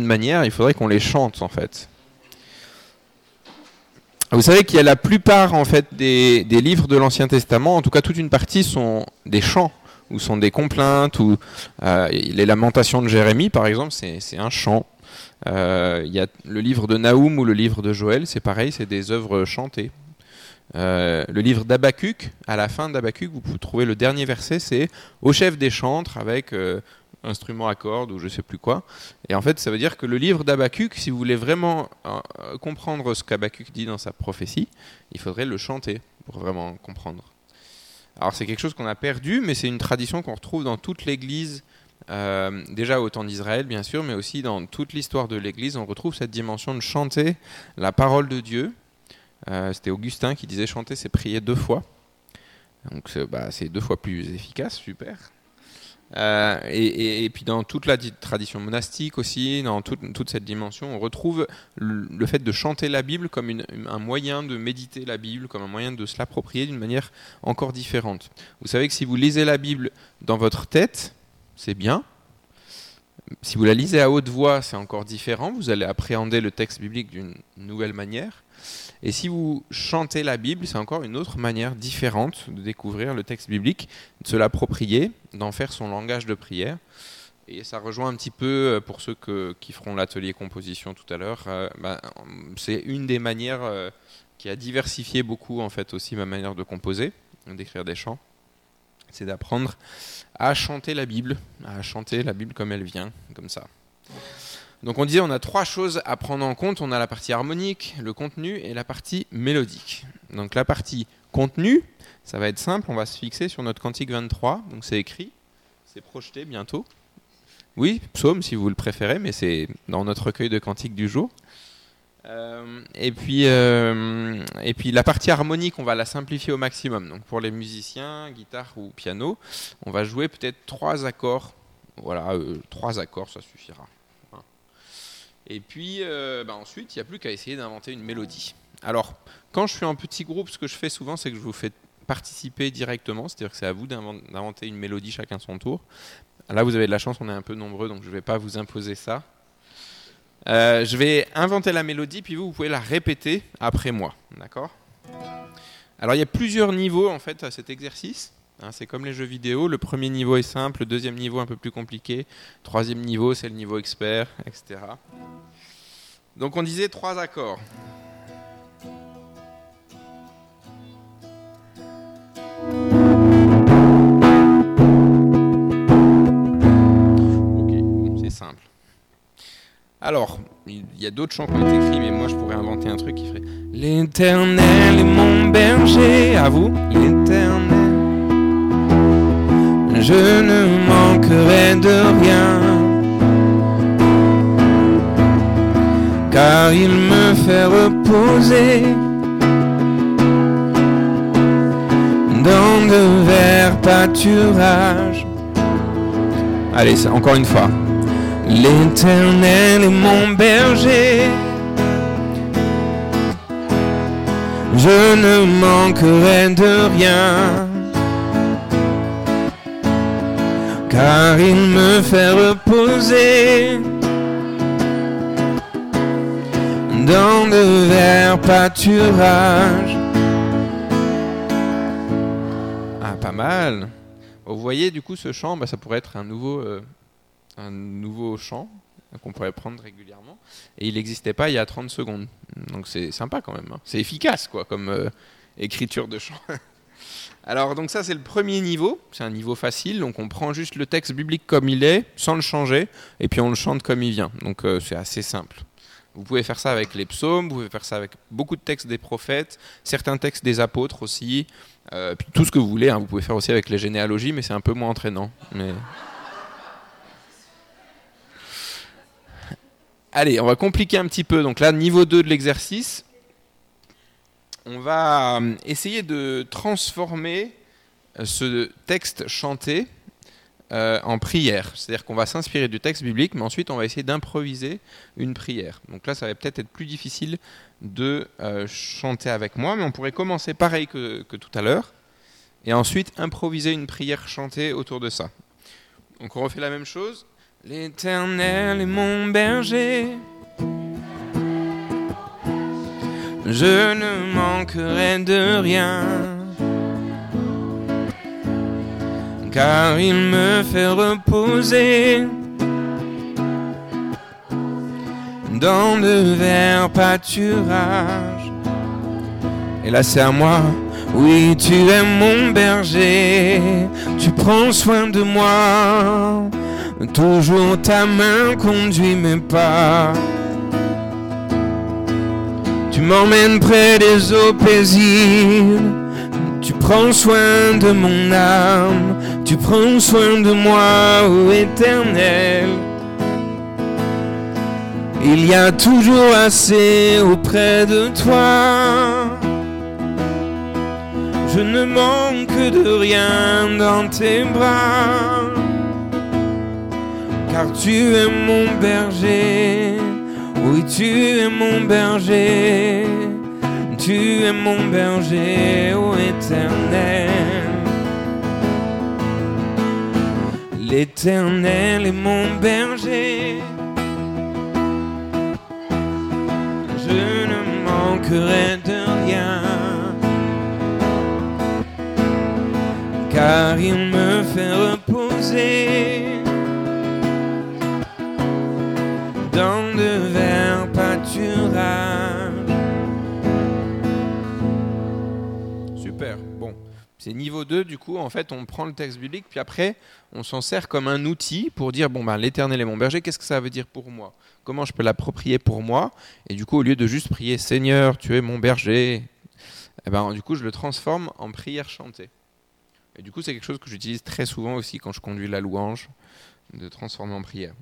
manière, il faudrait qu'on les chante en fait. Vous savez qu'il y a la plupart en fait des, livres de l'Ancien Testament, en tout cas toute une partie sont des chants ou sont des complaintes ou euh, les lamentations de Jérémie par exemple, c'est un chant. Euh, il y a le livre de Naoum ou le livre de Joël, c'est pareil, c'est des œuvres chantées. Euh, le livre d'Abacuc, à la fin d'Abacuc, vous pouvez trouver le dernier verset, c'est au chef des chantres avec instrument à cordes ou je sais plus quoi. Et en fait, ça veut dire que le livre d'Abacuc, si vous voulez vraiment euh, comprendre ce qu'Abacuc dit dans sa prophétie, il faudrait le chanter pour vraiment comprendre. Alors c'est quelque chose qu'on a perdu, mais c'est une tradition qu'on retrouve dans toute l'Église, euh, déjà au temps d'Israël bien sûr, mais aussi dans toute l'histoire de l'Église, on retrouve cette dimension de chanter la parole de Dieu. Euh, c'était Augustin qui disait chanter, c'est prier deux fois. Donc bah, c'est deux fois plus efficace, super. Euh, et, puis dans toute la tradition monastique aussi, dans toute, cette dimension, on retrouve le, fait de chanter la Bible comme un moyen de méditer la Bible, comme un moyen de se l'approprier d'une manière encore différente. Vous savez que si vous lisez la Bible dans votre tête, c'est bien. Si vous la lisez à haute voix, c'est encore différent. Vous allez appréhender le texte biblique d'une nouvelle manière. Et si vous chantez la Bible, c'est encore une autre manière différente de découvrir le texte biblique, de se l'approprier, d'en faire son langage de prière. Et ça rejoint un petit peu, euh, pour ceux qui feront l'atelier composition tout à l'heure, euh, bah, c'est une des manières euh, qui a diversifié beaucoup en fait aussi ma manière de composer, d'écrire des chants. C'est d'apprendre à chanter la Bible, à chanter la Bible comme elle vient, comme ça. Donc on disait on a trois choses à prendre en compte. On a la partie harmonique, le contenu et la partie mélodique. Donc la partie contenu, ça va être simple, on va se fixer sur notre cantique 23. Donc c'est écrit, c'est projeté bientôt. Oui, psaume si vous le préférez, mais c'est dans notre recueil de cantiques du jour. Euh, et, puis, euh, et puis la partie harmonique, on va la simplifier au maximum. Donc pour les musiciens, guitare ou piano, on va jouer peut-être trois accords. Voilà, euh, trois accords, ça suffira. Et puis euh, bah, ensuite, il n'y a plus qu'à essayer d'inventer une mélodie. Alors, quand je suis en petit groupe, ce que je fais souvent, c'est que je vous fais participer directement, c'est-à-dire que c'est à vous d'inventer une mélodie chacun son tour. Là, vous avez de la chance, on est un peu nombreux, donc je ne vais pas vous imposer ça. Euh, je vais inventer la mélodie, puis vous, vous pouvez la répéter après moi. D'accord? Alors, il y a plusieurs niveaux en fait à cet exercice. Hein, c'est comme les jeux vidéo, le premier niveau est simple, le deuxième niveau un peu plus compliqué, troisième niveau c'est le niveau expert, etc. Donc on disait trois accords. Ok, c'est simple. Alors, il y a d'autres chants qui ont été écrits, mais moi je pourrais inventer un truc qui ferait L'éternel est mon berger, à vous, l'éternel je ne manquerai de rien. Car il me fait reposer dans de verts pâturages. Allez, encore une fois. L'éternel est mon berger. Je ne manquerai de rien. Car il me fait reposer dans de verts pâturages. Ah, pas mal. Vous voyez, du coup, ce chant, bah, ça pourrait être un nouveau, euh, un nouveau chant qu'on pourrait prendre régulièrement. Et il n'existait pas il y a 30 secondes. Donc c'est sympa quand même. Hein. C'est efficace, quoi, comme euh, écriture de chant. Alors donc ça c'est le premier niveau, c'est un niveau facile, donc on prend juste le texte biblique comme il est, sans le changer, et puis on le chante comme il vient. Donc euh, c'est assez simple. Vous pouvez faire ça avec les psaumes, vous pouvez faire ça avec beaucoup de textes des prophètes, certains textes des apôtres aussi, euh, puis tout ce que vous voulez. Hein. Vous pouvez faire aussi avec les généalogies, mais c'est un peu moins entraînant. Allez, on va compliquer un petit peu. Donc là, niveau 2 de l'exercice, on va euh, essayer de transformer euh, ce texte chanté euh, en prière. C'est-à-dire qu'on va s'inspirer du texte biblique, mais ensuite on va essayer d'improviser une prière. Donc là, ça va peut-être être plus difficile de chanter avec moi, mais on pourrait commencer pareil que, tout à l'heure, et ensuite improviser une prière chantée autour de ça. Donc on refait la même chose. L'Éternel est mon berger. Je ne manquerai de rien. Car il me fait reposer dans de verts pâturages. Et là c'est à moi. Oui, tu es mon berger, tu prends soin de moi. Toujours ta main conduit mes pas. M'emmènes près des eaux paisibles. Tu prends soin de mon âme. Tu prends soin de moi, ô éternel. Il y a toujours assez auprès de toi. Je ne manque de rien dans tes bras car tu es mon berger. Oui, tu es mon berger. Tu es mon berger, ô éternel. L'éternel est mon berger. Je ne manquerai de rien. Car il me fait reposer C'est niveau 2, du coup, en fait, on prend le texte biblique, puis après, on s'en sert comme un outil pour dire, bon, ben, l'éternel est mon berger, qu'est-ce que ça veut dire pour moi? Comment je peux l'approprier pour moi? Et du coup, au lieu de juste prier, Seigneur, tu es mon berger, eh ben, du coup, je le transforme en prière chantée. Et du coup, c'est quelque chose que j'utilise très souvent aussi quand je conduis la louange, de transformer en prière.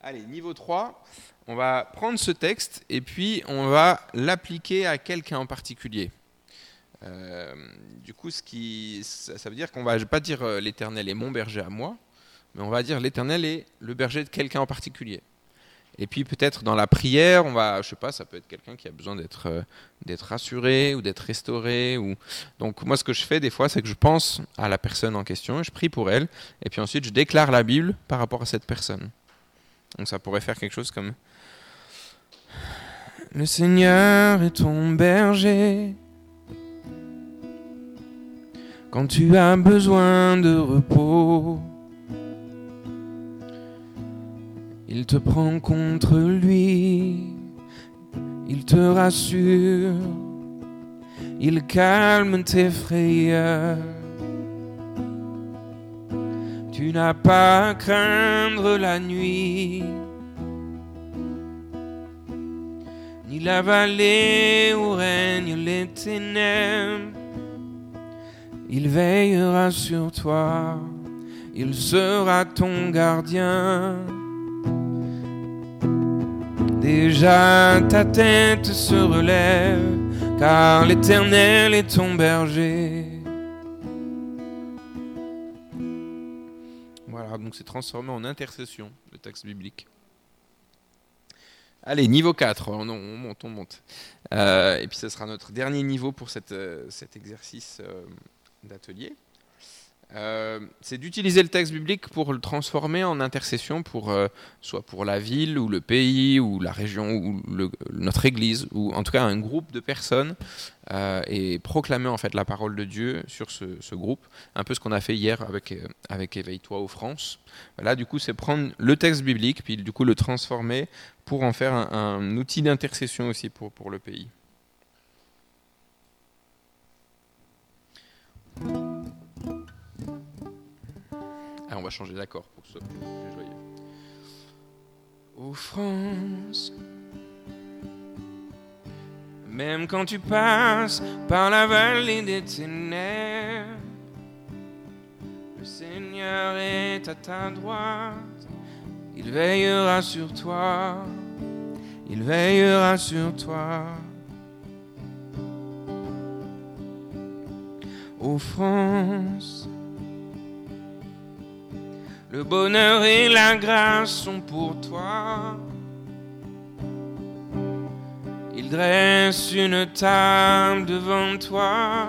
Allez, niveau 3, on va prendre ce texte et puis on va l'appliquer à quelqu'un en particulier. Euh, du coup, qui, ça, veut dire qu'on va pas dire euh, l'Éternel est mon berger à moi, mais on va dire l'Éternel est le berger de quelqu'un en particulier. Et puis peut-être dans la prière, on va, je sais pas, ça peut être quelqu'un qui a besoin d'être euh, rassuré ou d'être restauré. Ou donc moi, ce que je fais des fois, c'est que je pense à la personne en question, je prie pour elle, et puis ensuite je déclare la Bible par rapport à cette personne. Donc ça pourrait faire quelque chose comme Le Seigneur est ton berger. Quand tu as besoin de repos, il te prend contre lui, il te rassure, il calme tes frayeurs. Tu n'as pas à craindre la nuit, ni la vallée où règnent les ténèbres. Il veillera sur toi, il sera ton gardien. Déjà ta tête se relève, car l'Éternel est ton berger. donc c'est transformé en intercession, le texte biblique. Allez, niveau 4, on, monte, on monte. Euh, et puis ce sera notre dernier niveau pour euh, cet exercice euh, d'atelier. Euh, c'est d'utiliser le texte biblique pour le transformer en intercession pour euh, soit pour la ville ou le pays ou la région ou notre église ou en tout cas un groupe de personnes euh, et proclamer en fait la parole de Dieu sur ce, groupe un peu ce qu'on a fait hier avec avec éveille-toi aux France là du coup c'est prendre le texte biblique puis du coup le transformer pour en faire un, un outil d'intercession aussi pour pour le pays Ah, on va changer d'accord pour que ce soit plus, joyeux. Ô France, même quand tu passes par la vallée des ténèbres, le Seigneur est à ta droite, il veillera sur toi, il veillera sur toi. Ô France, le bonheur et la grâce sont pour toi. Il dresse une table devant toi.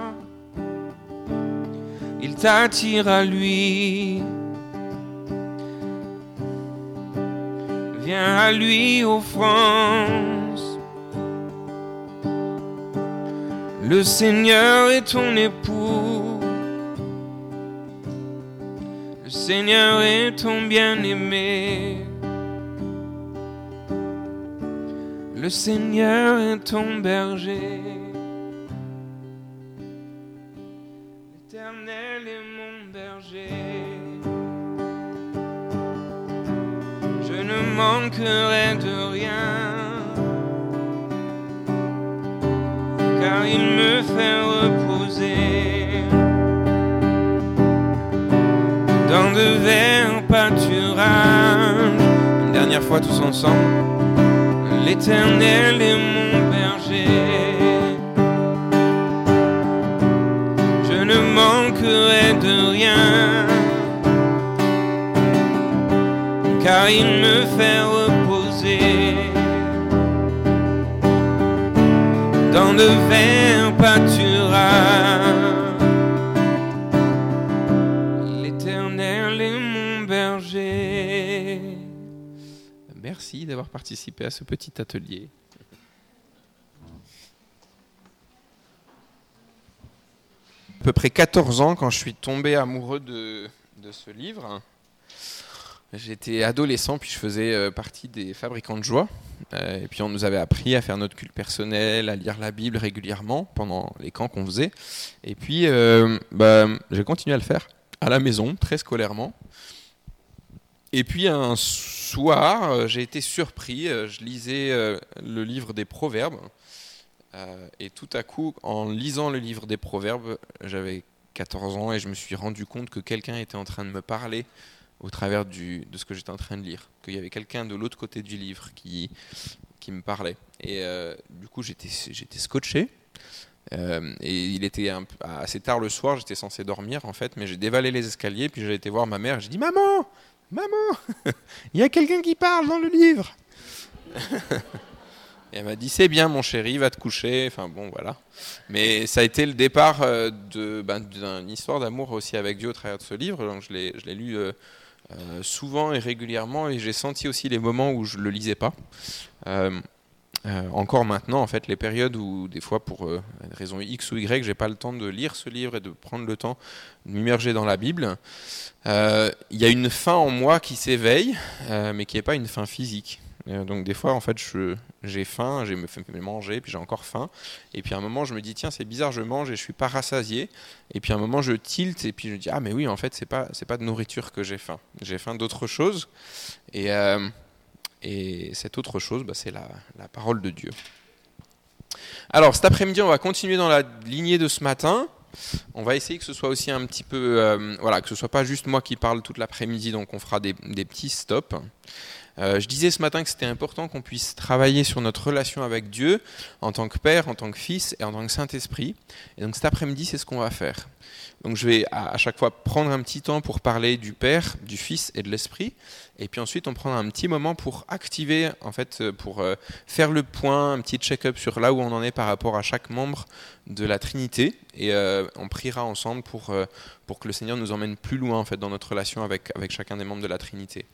Il t'attire à lui. Viens à lui offense. Le Seigneur est ton époux. Le Seigneur est ton bien-aimé. Le Seigneur est ton berger. L'Éternel est mon berger. Je ne manquerai de rien. Car il me fait reposer dans de verts pâturages. Une dernière fois tous ensemble. L'Éternel est mon berger. Je ne manquerai de rien. Car il me fait reposer dans de verts pâturages. L'Éternel est mon berger. Merci d'avoir participé à ce petit atelier. À peu près 14 ans quand je suis tombé amoureux de, de ce livre. J'étais adolescent, puis je faisais euh, partie des fabricants de joie. Euh, et puis on nous avait appris à faire notre culte personnel, à lire la Bible régulièrement pendant les camps qu'on faisait. Et puis euh, bah, j'ai continué à le faire à la maison, très scolairement. Et puis un soir, euh, j'ai été surpris, je lisais le livre des Proverbes, et tout à coup, en lisant le livre des Proverbes, j'avais 14 ans et je me suis rendu compte que quelqu'un était en train de me parler au travers de ce que j'étais en train de lire, qu'il y avait quelqu'un de l'autre côté du livre qui, qui me parlait. Et euh, du coup, j'étais scotché. Euh, et il était assez tard le soir, j'étais censé dormir en fait, mais j'ai dévalé les escaliers, puis j'ai été voir ma mère, j'ai dit Maman Maman Il y a quelqu'un qui parle dans le livre Et elle m'a dit C'est bien, mon chéri, va te coucher. Enfin bon, voilà. Mais ça a été le départ euh, ben, d'une histoire d'amour aussi avec Dieu au travers de ce livre. Donc je l'ai lu euh, souvent et régulièrement, et j'ai senti aussi les moments où je le lisais pas. Euh, euh, encore maintenant, en fait, les périodes où, des fois, pour une raison X ou Y, j'ai pas le temps de lire ce livre et de prendre le temps de m'immerger dans la Bible, il y a une faim en moi qui s'éveille, mais qui n'est pas une faim physique. Euh, donc des fois, en fait, j'ai faim, j'ai me fait manger, puis j'ai encore faim, et puis à un moment, je me dis tiens, c'est bizarre, je mange et je suis pas rassasié, et puis à un moment, je tilte et puis je dis ah mais oui, en fait, c'est pas pas de nourriture que j'ai faim, j'ai faim d'autre chose, et euh, et cette autre chose, bah, c'est la, la parole de Dieu. Alors cet après-midi, on va continuer dans la lignée de ce matin. On va essayer que ce soit aussi un petit peu, euh, voilà, que ce soit pas juste moi qui parle toute l'après-midi, donc on fera des, des petits stops. Euh, je disais ce matin que c'était important qu'on puisse travailler sur notre relation avec Dieu en tant que Père, en tant que Fils et en tant que Saint-Esprit. Et donc cet après-midi, c'est ce qu'on va faire. Donc je vais à, chaque fois prendre un petit temps pour parler du Père, du Fils et de l'Esprit. Et puis ensuite, on prendra un petit moment pour activer, en fait, euh, pour euh, faire le point, un petit check-up sur là où on en est par rapport à chaque membre de la Trinité. Et on priera ensemble pour, pour que le Seigneur nous emmène plus loin, en fait, dans notre relation avec, avec chacun des membres de la Trinité.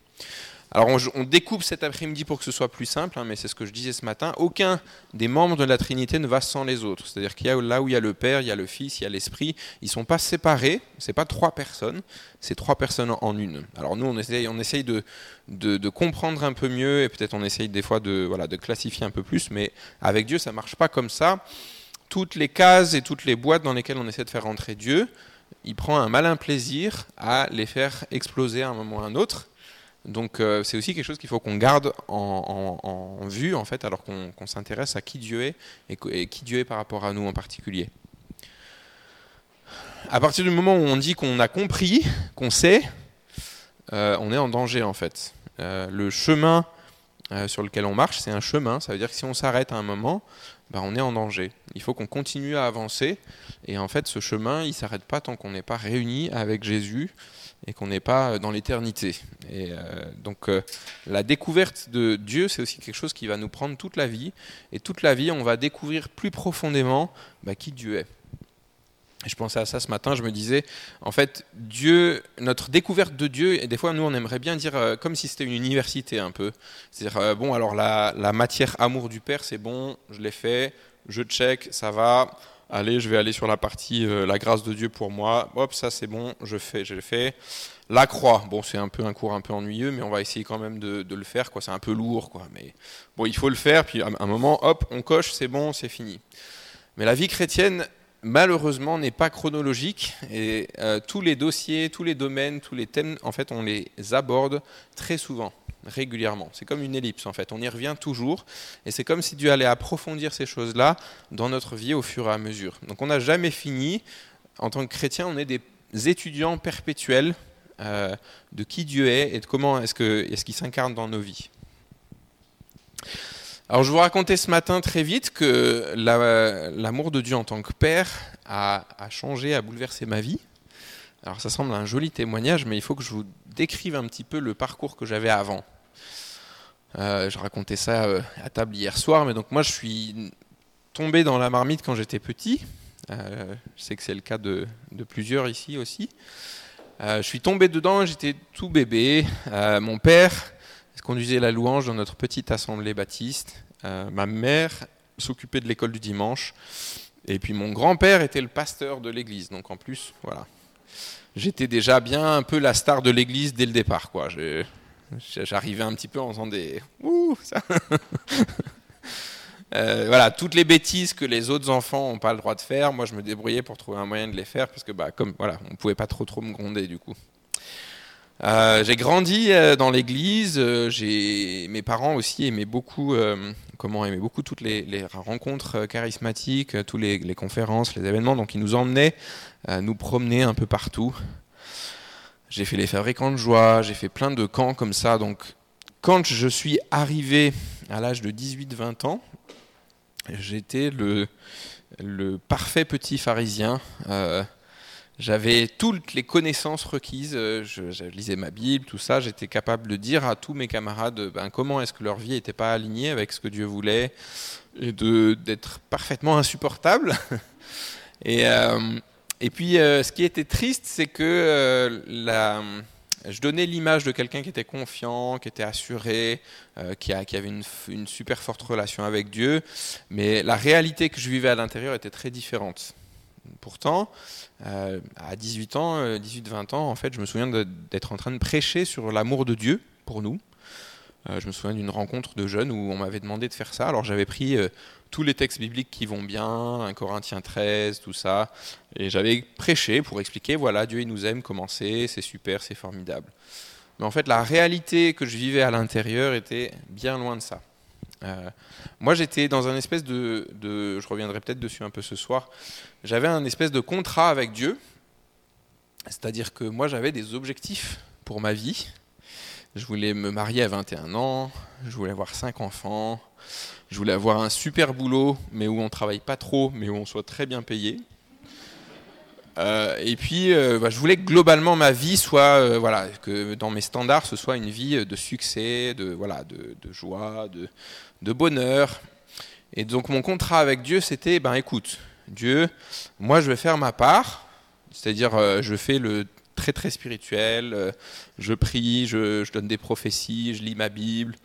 Alors on, découpe cet après-midi pour que ce soit plus simple, hein, mais c'est ce que je disais ce matin. Aucun des membres de la Trinité ne va sans les autres. C'est-à-dire qu'il y a là où il y a le Père, il y a le Fils, il y a l'Esprit. Ils sont pas séparés. C'est pas trois personnes. C'est trois personnes en une. Alors nous on essaye, on essaye de, comprendre un peu mieux et peut-être on essaye des fois de voilà de classifier un peu plus. Mais avec Dieu ça marche pas comme ça. Toutes les cases et toutes les boîtes dans lesquelles on essaie de faire rentrer Dieu, il prend un malin plaisir à les faire exploser à un moment ou à un autre. Donc euh, c'est aussi quelque chose qu'il faut qu'on garde en, vue en fait, alors qu'on s'intéresse à qui Dieu est et, qui Dieu est par rapport à nous en particulier. À partir du moment où on dit qu'on a compris, qu'on sait, euh, on est en danger en fait. Euh, le chemin sur lequel on marche, c'est un chemin. Ça veut dire que si on s'arrête à un moment, bah, on est en danger. Il faut qu'on continue à avancer. Et en fait, ce chemin, il s'arrête pas tant qu'on n'est pas réuni avec Jésus et qu'on n'est pas euh, dans l'éternité. Et euh, donc euh, la découverte de Dieu, c'est aussi quelque chose qui va nous prendre toute la vie. Et toute la vie, on va découvrir plus profondément bah, qui Dieu est. Je pensais à ça ce matin, je me disais, en fait, Dieu, notre découverte de Dieu, et des fois, nous, on aimerait bien dire euh, comme si c'était une université un peu. C'est-à-dire, euh, bon, alors la, la, matière amour du Père, c'est bon, je l'ai fait, je check, ça va. Allez, je vais aller sur la partie euh, la grâce de Dieu pour moi. Hop, ça c'est bon, je fais, je l'ai fait. La croix, bon, c'est un peu un cours un peu ennuyeux, mais on va essayer quand même de, de le faire. Quoi, c'est un peu lourd, quoi. Mais bon, il faut le faire. Puis à un moment, hop, on coche, c'est bon, c'est fini. Mais la vie chrétienne, malheureusement, n'est pas chronologique et euh, tous les dossiers, tous les domaines, tous les thèmes, en fait, on les aborde très souvent, régulièrement. C'est comme une ellipse, en fait. On y revient toujours et c'est comme si Dieu allait approfondir ces choses-là dans notre vie au fur et à mesure. Donc, on n'a jamais fini. En tant que chrétien, on est des étudiants perpétuels euh, de qui Dieu est et de comment est-ce qu'il s'incarne dans nos vies. Alors je vous racontais ce matin très vite que l'amour de Dieu en tant que père a, changé, a bouleversé ma vie. Alors ça semble un joli témoignage, mais il faut que je vous décrive un petit peu le parcours que j'avais avant. Euh, je racontais ça euh, à table hier soir, mais donc moi je suis tombé dans la marmite quand j'étais petit. Euh, je sais que c'est le cas de, de, plusieurs ici aussi. je suis tombé dedans, j'étais tout bébé. mon père conduisait la louange dans notre petite assemblée baptiste. Euh, ma mère s'occupait de l'école du dimanche. Et puis mon grand-père était le pasteur de l'église. Donc en plus, voilà. J'étais déjà bien un peu la star de l'église dès le départ. quoi. J'arrivais un petit peu en faisant des... Ouh, ça euh, voilà, toutes les bêtises que les autres enfants n'ont pas le droit de faire, moi je me débrouillais pour trouver un moyen de les faire parce que bah comme voilà, on pouvait pas trop trop me gronder du coup. Euh, j'ai grandi euh, dans l'église. Euh, mes parents aussi aimaient beaucoup, comment aimaient beaucoup toutes les, rencontres charismatiques, tous les, conférences, les événements. Donc ils nous emmenaient nous promener un peu partout. J'ai fait les fabricants de joie. J'ai fait plein de camps comme ça. Donc quand je suis arrivé à l'âge de 18-20 ans, j'étais le parfait petit pharisien. J'avais toutes les connaissances requises, euh, je, lisais ma Bible, tout ça, j'étais capable de dire à tous mes camarades ben, comment est-ce que leur vie n'était pas alignée avec ce que Dieu voulait, et d'être parfaitement insupportable. et, euh, et puis euh, ce qui était triste, c'est que je donnais l'image de quelqu'un qui était confiant, qui était assuré, qui, a, qui, avait une, une super forte relation avec Dieu, mais la réalité que je vivais à l'intérieur était très différente. Pourtant, euh, à 18 ans, 18-20 euh, ans, en fait, je me souviens d'être en train de prêcher sur l'amour de Dieu pour nous. Euh, je me souviens d'une rencontre de jeunes où on m'avait demandé de faire ça. Alors j'avais pris tous les textes bibliques qui vont bien, 1 Corinthiens 13, tout ça, et j'avais prêché pour expliquer, voilà, Dieu nous aime, comment c'est, c'est super, c'est formidable. Mais en fait, la réalité que je vivais à l'intérieur était bien loin de ça. Euh, moi, j'étais dans un espèce de, de je reviendrai peut-être dessus un peu ce soir. J'avais un espèce de contrat avec Dieu, c'est-à-dire que moi, j'avais des objectifs pour ma vie. Je voulais me marier à 21 ans, je voulais avoir 5 enfants, je voulais avoir un super boulot, mais où on travaille pas trop, mais où on soit très bien payé. Euh, et puis, euh, bah, je voulais que globalement ma vie soit, euh, voilà, que dans mes standards, ce soit une vie de succès, de, voilà, de, joie, de, bonheur. Et donc, mon contrat avec Dieu, c'était, ben écoute, Dieu, moi, je vais faire ma part, c'est-à-dire, je fais le très très spirituel, je prie, je, je, donne des prophéties, je lis ma Bible.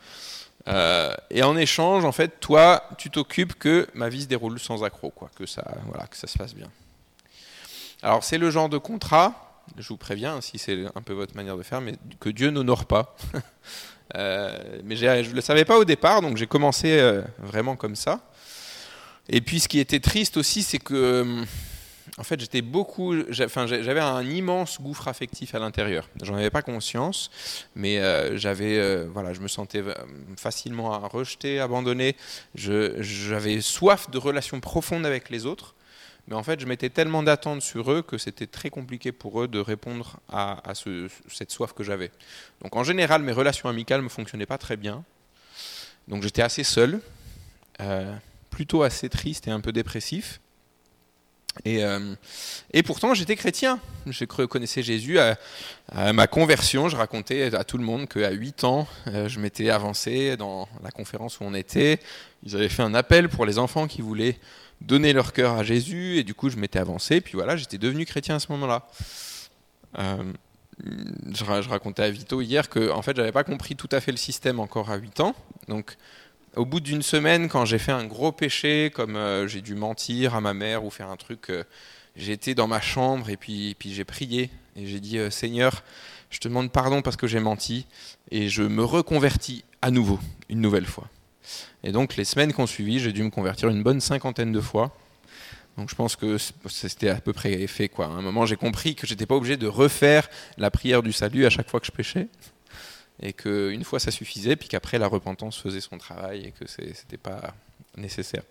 et en échange, en fait, toi, tu t'occupes que ma vie se déroule sans accroc, quoi, que ça, voilà, que ça se passe bien. Alors c'est le genre de contrat, je vous préviens, si c'est un peu votre manière de faire, mais que Dieu n'honore pas. euh, mais je ne le savais pas au départ, donc j'ai commencé euh, vraiment comme ça. Et puis ce qui était triste aussi, c'est que euh, en fait j'étais beaucoup, j'avais un immense gouffre affectif à l'intérieur. J'en avais pas conscience, mais j'avais, voilà, je me sentais facilement rejeté, abandonné. J'avais soif de relations profondes avec les autres. Mais en fait, je mettais tellement d'attentes sur eux que c'était très compliqué pour eux de répondre à, cette soif que j'avais. Donc en général, mes relations amicales ne fonctionnaient pas très bien. Donc j'étais assez seul, euh, plutôt assez triste et un peu dépressif. Et, euh, pourtant, j'étais chrétien. Je connaissais Jésus à, à, ma conversion. Je racontais à tout le monde qu'à 8 ans, euh, je m'étais avancé dans la conférence où on était. Ils avaient fait un appel pour les enfants qui voulaient donner leur cœur à Jésus. Et du coup, je m'étais avancé. Puis voilà, j'étais devenu chrétien à ce moment-là. Euh, je, je, racontais à Vito hier que en fait, j'avais pas compris tout à fait le système encore à 8 ans. Donc, au bout d'une semaine, quand j'ai fait un gros péché, comme euh, j'ai dû mentir à ma mère ou faire un truc, euh, j'étais dans ma chambre et puis, puis j'ai prié et j'ai dit euh, Seigneur, je te demande pardon parce que j'ai menti et je me reconvertis à nouveau, une nouvelle fois. Et donc les semaines qui ont suivi, j'ai dû me convertir une bonne cinquantaine de fois. Donc je pense que c'était à peu près fait quoi. À un moment, j'ai compris que j'étais pas obligé de refaire la prière du salut à chaque fois que je péchais et qu'une fois ça suffisait, puis qu'après la repentance faisait son travail et que c'était pas nécessaire.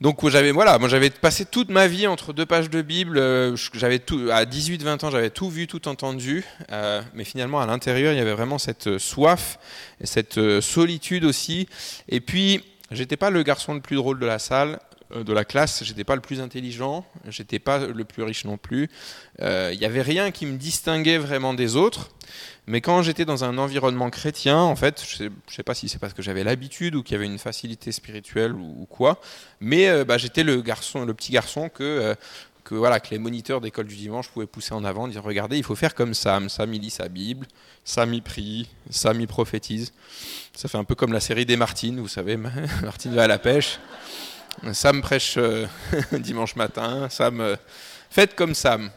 Donc j'avais voilà, moi j'avais passé toute ma vie entre deux pages de Bible. Euh, j'avais à 18-20 ans, j'avais tout vu, tout entendu, euh, mais finalement à l'intérieur il y avait vraiment cette soif et cette euh, solitude aussi. Et puis j'étais pas le garçon le plus drôle de la salle, de la classe, j'étais pas le plus intelligent, j'étais pas le plus riche non plus. Il n'y avait rien qui me distinguait vraiment des autres. Mais quand j'étais dans un environnement chrétien, en fait, je ne sais, pas si c'est parce que j'avais l'habitude ou qu'il y avait une facilité spirituelle ou, quoi, mais euh, bah, j'étais le garçon, le petit garçon que, euh, que, voilà, que les moniteurs d'école du dimanche pouvaient pousser en avant, dire regardez, il faut faire comme Sam. Sam il lit sa Bible, Sam il prie, Sam il prophétise. Ça fait un peu comme la série des Martines, vous savez, Martine va à la pêche. Sam prêche euh, dimanche matin, Sam faites comme Sam.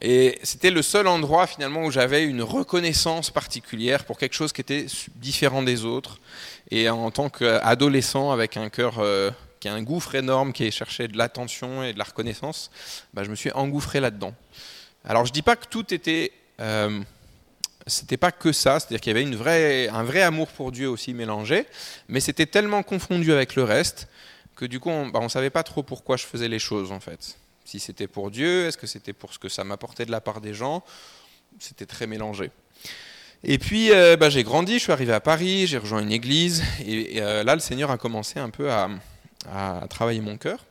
Et c'était le seul endroit finalement où j'avais une reconnaissance particulière pour quelque chose qui était différent des autres. Et en tant qu'adolescent avec un cœur euh, qui a un gouffre énorme, qui cherchait de l'attention et de la reconnaissance, bah, je me suis engouffré là-dedans. Alors je dis pas que tout était, euh, c'était pas que ça, c'est-à-dire qu'il y avait une vraie, un vrai amour pour Dieu aussi mélangé, mais c'était tellement confondu avec le reste que du coup on, bah, savait pas trop pourquoi je faisais les choses en fait. Si c'était pour Dieu, est-ce que c'était pour ce que ça m'apportait de la part des gens? C'était très mélangé. Et puis, euh, bah, j'ai grandi, je suis arrivé à Paris, j'ai rejoint une église, et, euh, là, le Seigneur a commencé un peu à, travailler mon cœur.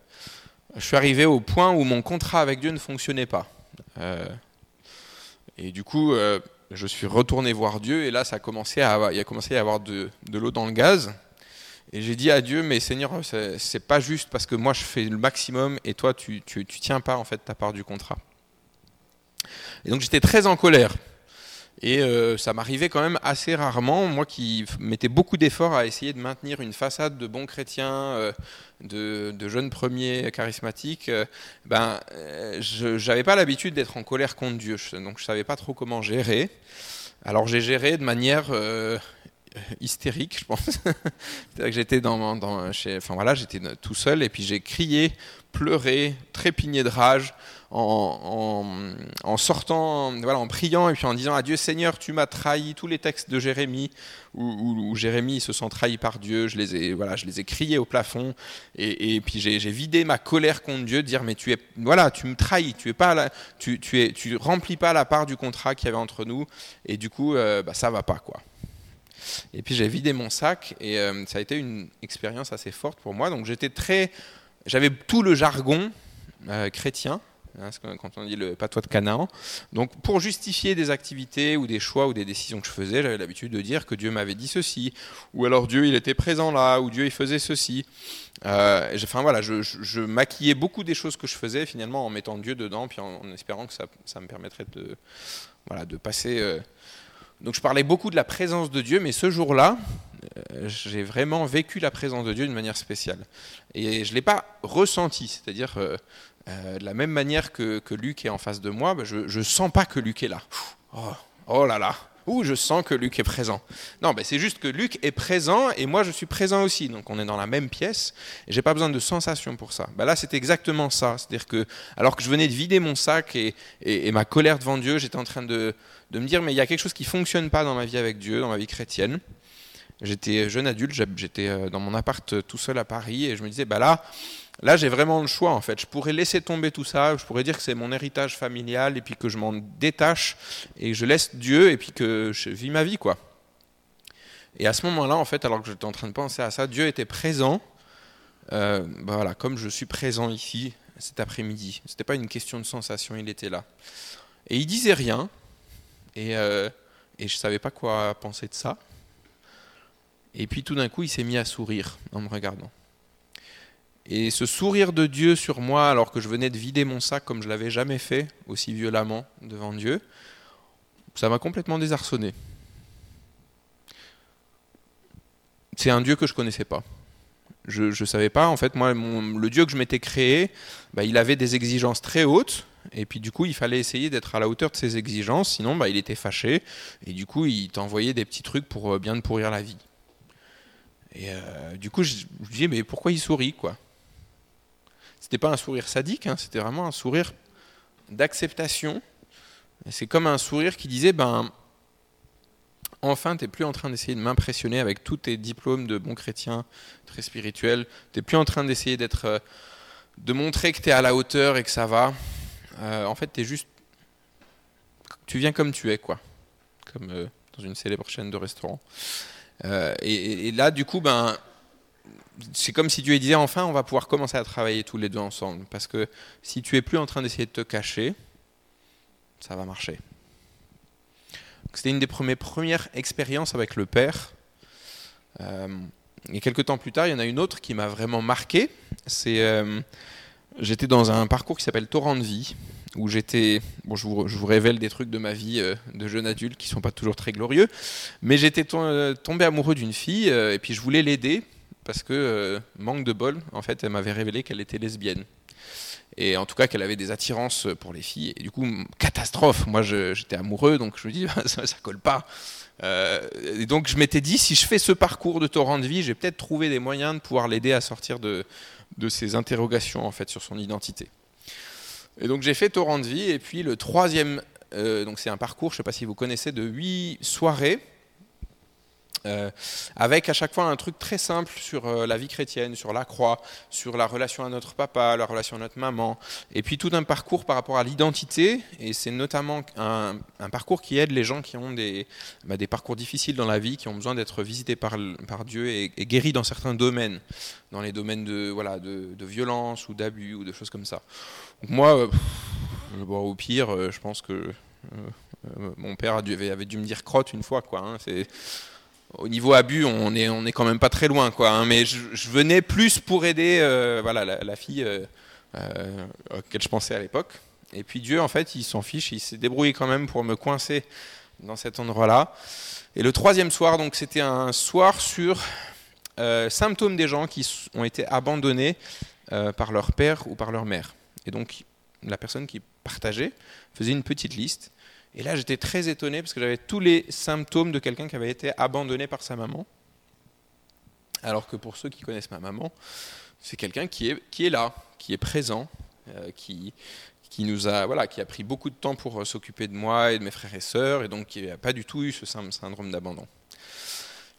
Je suis arrivé au point où mon contrat avec Dieu ne fonctionnait pas. Euh, et du coup, je suis retourné voir Dieu, et là, ça a à, il a commencé à y avoir de l'eau dans le gaz. Et j'ai dit à Dieu, mais Seigneur, c'est pas juste parce que moi je fais le maximum et toi tu, tu, tu tiens pas en fait ta part du contrat. Et donc j'étais très en colère. Et euh, ça m'arrivait quand même assez rarement, moi qui mettais beaucoup d'efforts à essayer de maintenir une façade de bon chrétien, euh, de, de jeunes premiers charismatiques, euh, ben, je n'avais pas l'habitude d'être en colère contre Dieu, donc je savais pas trop comment gérer. Alors j'ai géré de manière hystérique, je pense. j'étais dans, dans chez, enfin voilà, j'étais tout seul et puis j'ai crié, pleuré, trépigné de rage en, en, sortant, voilà, en priant et puis en disant à Dieu Seigneur, tu m'as trahi. Tous les textes de Jérémie où, Jérémie se sent trahi par Dieu, je les ai, voilà, je les ai criés au plafond et, et puis j'ai vidé ma colère contre Dieu, de dire mais tu es, voilà, tu me trahis, tu es pas tu, tu es, tu remplis pas la part du contrat qu'il y avait entre nous et du coup, euh, bah, ça va pas quoi. Et puis j'ai vidé mon sac et euh, ça a été une expérience assez forte pour moi. Donc j'étais très, j'avais tout le jargon euh, chrétien. Hein, quand on dit le patois de Canaan. Donc, pour justifier des activités ou des choix ou des décisions que je faisais, j'avais l'habitude de dire que Dieu m'avait dit ceci, ou alors Dieu il était présent là, ou Dieu il faisait ceci. Euh, enfin voilà, je, maquillais beaucoup des choses que je faisais finalement en mettant Dieu dedans, puis en, espérant que ça, me permettrait de, voilà, de passer donc je parlais beaucoup de la présence de Dieu, mais ce jour-là, euh, j'ai vraiment vécu la présence de Dieu d'une manière spéciale. Et je ne l'ai pas ressenti, c'est-à-dire euh, euh, de la même manière que, Luc est en face de moi, bah, je ne sens pas que Luc est là. Oh, oh là là, ou je sens que Luc est présent. Non, ben c'est juste que Luc est présent et moi je suis présent aussi. Donc on est dans la même pièce et j'ai pas besoin de sensation pour ça. Ben là c'est exactement ça. C'est-à-dire que alors que je venais de vider mon sac et, et, ma colère devant Dieu, j'étais en train de, de me dire mais il y a quelque chose qui fonctionne pas dans ma vie avec Dieu, dans ma vie chrétienne. J'étais jeune adulte, j'étais euh, dans mon appart euh, tout seul à Paris et je me disais bah là Là, j'ai vraiment le choix en fait. Je pourrais laisser tomber tout ça, je pourrais dire que c'est mon héritage familial et puis que je m'en détache et je laisse Dieu et puis que je vis ma vie quoi. Et à ce moment-là, en fait, alors que j'étais en train de penser à ça, Dieu était présent euh, bah voilà, comme je suis présent ici cet après-midi. C'était pas une question de sensation, il était là. Et il disait rien, et, euh, et je savais pas quoi penser de ça. Et puis tout d'un coup, il s'est mis à sourire en me regardant. Et ce sourire de Dieu sur moi, alors que je venais de vider mon sac comme je l'avais jamais fait, aussi violemment devant Dieu, ça m'a complètement désarçonné. C'est un Dieu que je connaissais pas. Je ne savais pas, en fait, moi, le Dieu que je m'étais créé, bah, il avait des exigences très hautes, et puis du coup, il fallait essayer d'être à la hauteur de ses exigences, sinon, bah, il était fâché, et du coup, il t'envoyait des petits trucs pour euh, bien te pourrir la vie. Et euh, du coup, je, je disais, mais pourquoi il sourit, quoi? C'était pas un sourire sadique, hein, c'était vraiment un sourire d'acceptation. C'est comme un sourire qui disait, ben, enfin, t'es plus en train d'essayer de m'impressionner avec tous tes diplômes de bon chrétien, très spirituel. T'es plus en train d'essayer d'être, euh, de montrer que t'es à la hauteur et que ça va. Euh, en fait, t'es juste, tu viens comme tu es, quoi, comme euh, dans une célèbre chaîne de restaurants. Et- et là, du coup, ben, c'est comme si Dieu disait enfin, on va pouvoir commencer à travailler tous les deux ensemble, parce que si tu es plus en train d'essayer de te cacher, ça va marcher. C'était une des premières, expériences avec le Père. Euh, et quelques temps plus tard, il y en a une autre qui m'a vraiment marqué. C'est, euh, j'étais dans un parcours qui s'appelle Torrent de vie, où j'étais, bon, je vous, révèle des trucs de ma vie euh, de jeune adulte qui sont pas toujours très glorieux, mais j'étais tom- tombé amoureux d'une fille et puis je voulais l'aider parce que euh, manque de bol, en fait, elle m'avait révélé qu'elle était lesbienne. Et en tout cas, qu'elle avait des attirances pour les filles. Et du coup, catastrophe. Moi, j'étais amoureux, donc je me dis, ça, ça colle pas. Euh, et donc, je m'étais dit, si je fais ce parcours de torrent de vie, j'ai peut-être trouvé des moyens de pouvoir l'aider à sortir de, ces interrogations, en fait, sur son identité. Et donc, j'ai fait torrent de vie. Et puis, le troisième, euh, donc c'est un parcours, je ne sais pas si vous connaissez, de huit soirées. Euh, avec à chaque fois un truc très simple sur euh, la vie chrétienne, sur la croix, sur la relation à notre papa, la relation à notre maman, et puis tout un parcours par rapport à l'identité, et c'est notamment un, parcours qui aide les gens qui ont des, bah, des parcours difficiles dans la vie, qui ont besoin d'être visités par, Dieu et, guéris dans certains domaines, dans les domaines de, violence ou d'abus ou de choses comme ça. Moi, euh, au pire, je pense que mon père avait, dû me dire crotte une fois, quoi. hein, au niveau abus, on est, on est quand même pas très loin, quoi. hein, mais je, venais plus pour aider, euh, voilà, la, fille euh, euh, auquel je pensais à l'époque. Et puis Dieu, en fait, il s'en fiche, il s'est débrouillé quand même pour me coincer dans cet endroit-là. Et le troisième soir, donc, c'était un soir sur euh, symptômes des gens qui ont été abandonnés euh, par leur père ou par leur mère. Et donc, la personne qui partageait faisait une petite liste. Et là, j'étais très étonné parce que j'avais tous les symptômes de quelqu'un qui avait été abandonné par sa maman. Alors que pour ceux qui connaissent ma maman, c'est quelqu'un qui est, qui est là, qui est présent, euh, qui, qui, nous a, voilà, qui a pris beaucoup de temps pour euh, s'occuper de moi et de mes frères et sœurs, et donc qui n'a pas du tout eu ce syndrome d'abandon.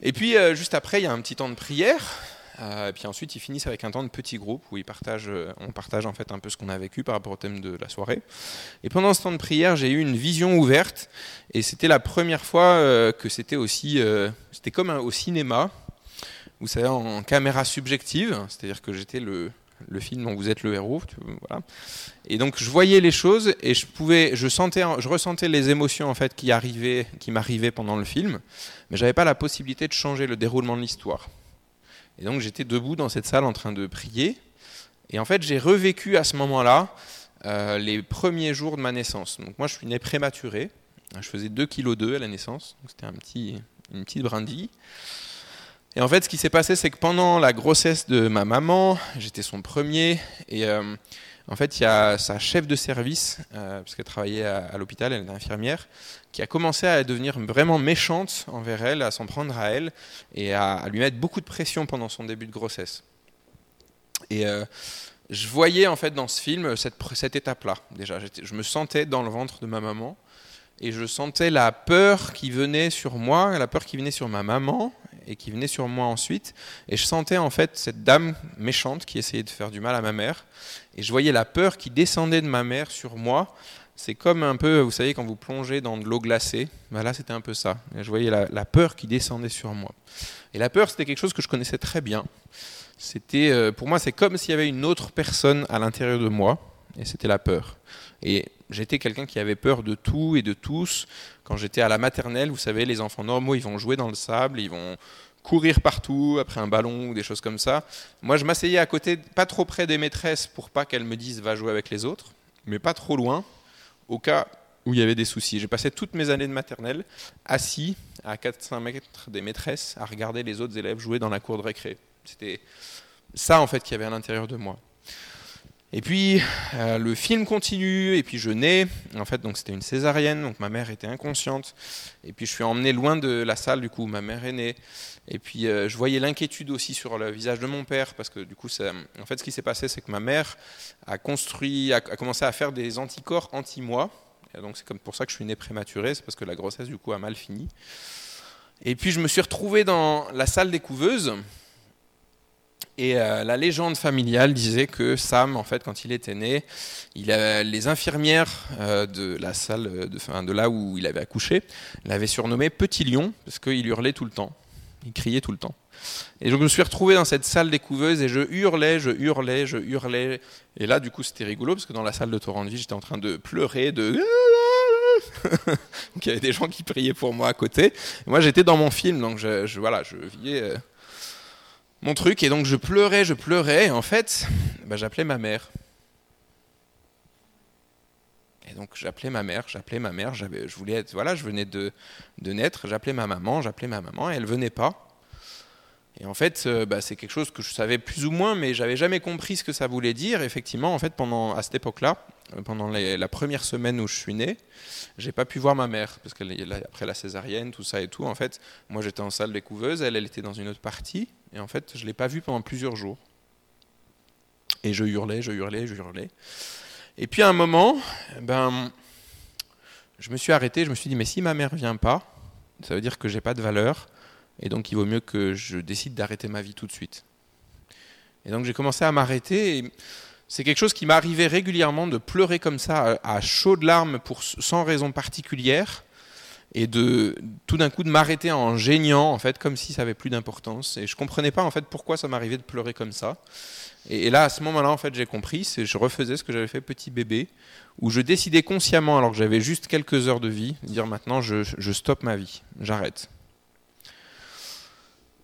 Et puis, euh, juste après, il y a un petit temps de prière. Euh, et puis ensuite, ils finissent avec un temps de petit groupe où ils partagent, euh, on partage en fait un peu ce qu'on a vécu par rapport au thème de la soirée. Et pendant ce temps de prière, j'ai eu une vision ouverte, et c'était la première fois euh, que c'était aussi, c'était comme au cinéma, vous savez, en caméra subjective, c'est-à-dire que j'étais le, le film dont vous êtes le héros. Et donc je voyais les choses et je pouvais, je sentais, je ressentais les émotions en fait qui arrivaient, qui m'arrivaient pendant le film, mais j'avais pas la possibilité de changer le déroulement de l'histoire. Et donc j'étais debout dans cette salle en train de prier, et en fait j'ai revécu à ce moment-là euh, les premiers jours de ma naissance. Donc moi je suis né prématuré, je faisais 2 kg 2 à la naissance, c'était un petit, une petite brindille. Et en fait, ce qui s'est passé, c'est que pendant la grossesse de ma maman, j'étais son premier, et euh, en fait, il y a sa chef de service, euh, parce qu'elle travaillait à, l'hôpital, elle était infirmière, qui a commencé à devenir vraiment méchante envers elle, à s'en prendre à elle, et à, à lui mettre beaucoup de pression pendant son début de grossesse. Et euh, je voyais en fait dans ce film cette, cette étape-là, déjà. Je me sentais dans le ventre de ma maman, et je sentais la peur qui venait sur moi, la peur qui venait sur ma maman, et qui venait sur moi ensuite. Et je sentais en fait cette dame méchante qui essayait de faire du mal à ma mère. Et je voyais la peur qui descendait de ma mère sur moi, c'est comme un peu, vous savez, quand vous plongez dans de l'eau glacée, bah là c'était un peu ça. Et je voyais la, la, peur qui descendait sur moi. Et la peur, c'était quelque chose que je connaissais très bien. C'était, euh, pour moi, c'est comme s'il y avait une autre personne à l'intérieur de moi, et c'était la peur. Et j'étais quelqu'un qui avait peur de tout et de tous. Quand j'étais à la maternelle, vous savez, les enfants normaux, ils vont jouer dans le sable, ils vont courir partout après un ballon ou des choses comme ça. Moi, je m'asseyais à côté, pas trop près des maîtresses pour pas qu'elles me disent va jouer avec les autres, mais pas trop loin au cas où il y avait des soucis. J'ai passé toutes mes années de maternelle assis à 4-5 mètres des maîtresses à regarder les autres élèves jouer dans la cour de récré. C'était ça en fait qu'il y avait à l'intérieur de moi. Et puis euh, le film continue et puis je nais. En fait donc c'était une césarienne donc ma mère était inconsciente et puis je suis emmené loin de la salle du coup ma mère est née et puis euh, je voyais l'inquiétude aussi sur le visage de mon père parce que du coup en fait ce qui s'est passé c'est que ma mère a construit a, commencé à faire des anticorps anti moi et donc c'est comme pour ça que je suis né prématuré c'est parce que la grossesse du coup a mal fini. Et puis je me suis retrouvé dans la salle des couveuses et euh, la légende familiale disait que Sam, en fait, quand il était né, il les infirmières euh, de la salle, de, enfin, de là où il avait accouché, l'avaient surnommé Petit Lion parce qu'il hurlait tout le temps, il criait tout le temps. Et donc je me suis retrouvé dans cette salle des couveuses et je hurlais, je hurlais, je hurlais. Et là, du coup, c'était rigolo parce que dans la salle de Torrent-de-Vie, j'étais en train de pleurer, de donc il y avait des gens qui priaient pour moi à côté. Moi, j'étais dans mon film, donc je voilà, je vivais. Mon truc. Et donc je pleurais, je pleurais. Et en fait, bah, j'appelais ma mère. Et donc j'appelais ma mère, j'appelais ma mère. Je voulais être, voilà, je venais de, de naître. J'appelais ma maman, j'appelais ma maman, et elle venait pas. Et en fait, euh, bah, c'est quelque chose que je savais plus ou moins, mais j'avais jamais compris ce que ça voulait dire. Effectivement, en fait, pendant à cette époque-là, euh, pendant la première semaine où je suis né, j'ai pas pu voir ma mère parce qu'après la césarienne, tout ça et tout, en fait, moi j'étais en salle des couveuses, elle, elle était dans une autre partie, et en fait, je l'ai pas vue pendant plusieurs jours. Et je hurlais, je hurlais, je hurlais. Et puis à un moment, ben, je me suis arrêté, je me suis dit, mais si ma mère vient pas, ça veut dire que j'ai pas de valeur et donc il vaut mieux que je décide d'arrêter ma vie tout de suite. Et donc j'ai commencé à m'arrêter. Et c'est quelque chose qui m'arrivait régulièrement de pleurer comme ça à chaudes larmes pour, sans raison particulière et de tout d'un coup de m'arrêter en geignant en fait comme si ça avait plus d'importance et je comprenais pas en fait pourquoi ça m'arrivait de pleurer comme ça et, là à ce moment-là en fait j'ai compris c'est je refaisais ce que j'avais fait petit bébé où je décidais consciemment alors que j'avais juste quelques heures de vie dire maintenant je stoppe ma vie j'arrête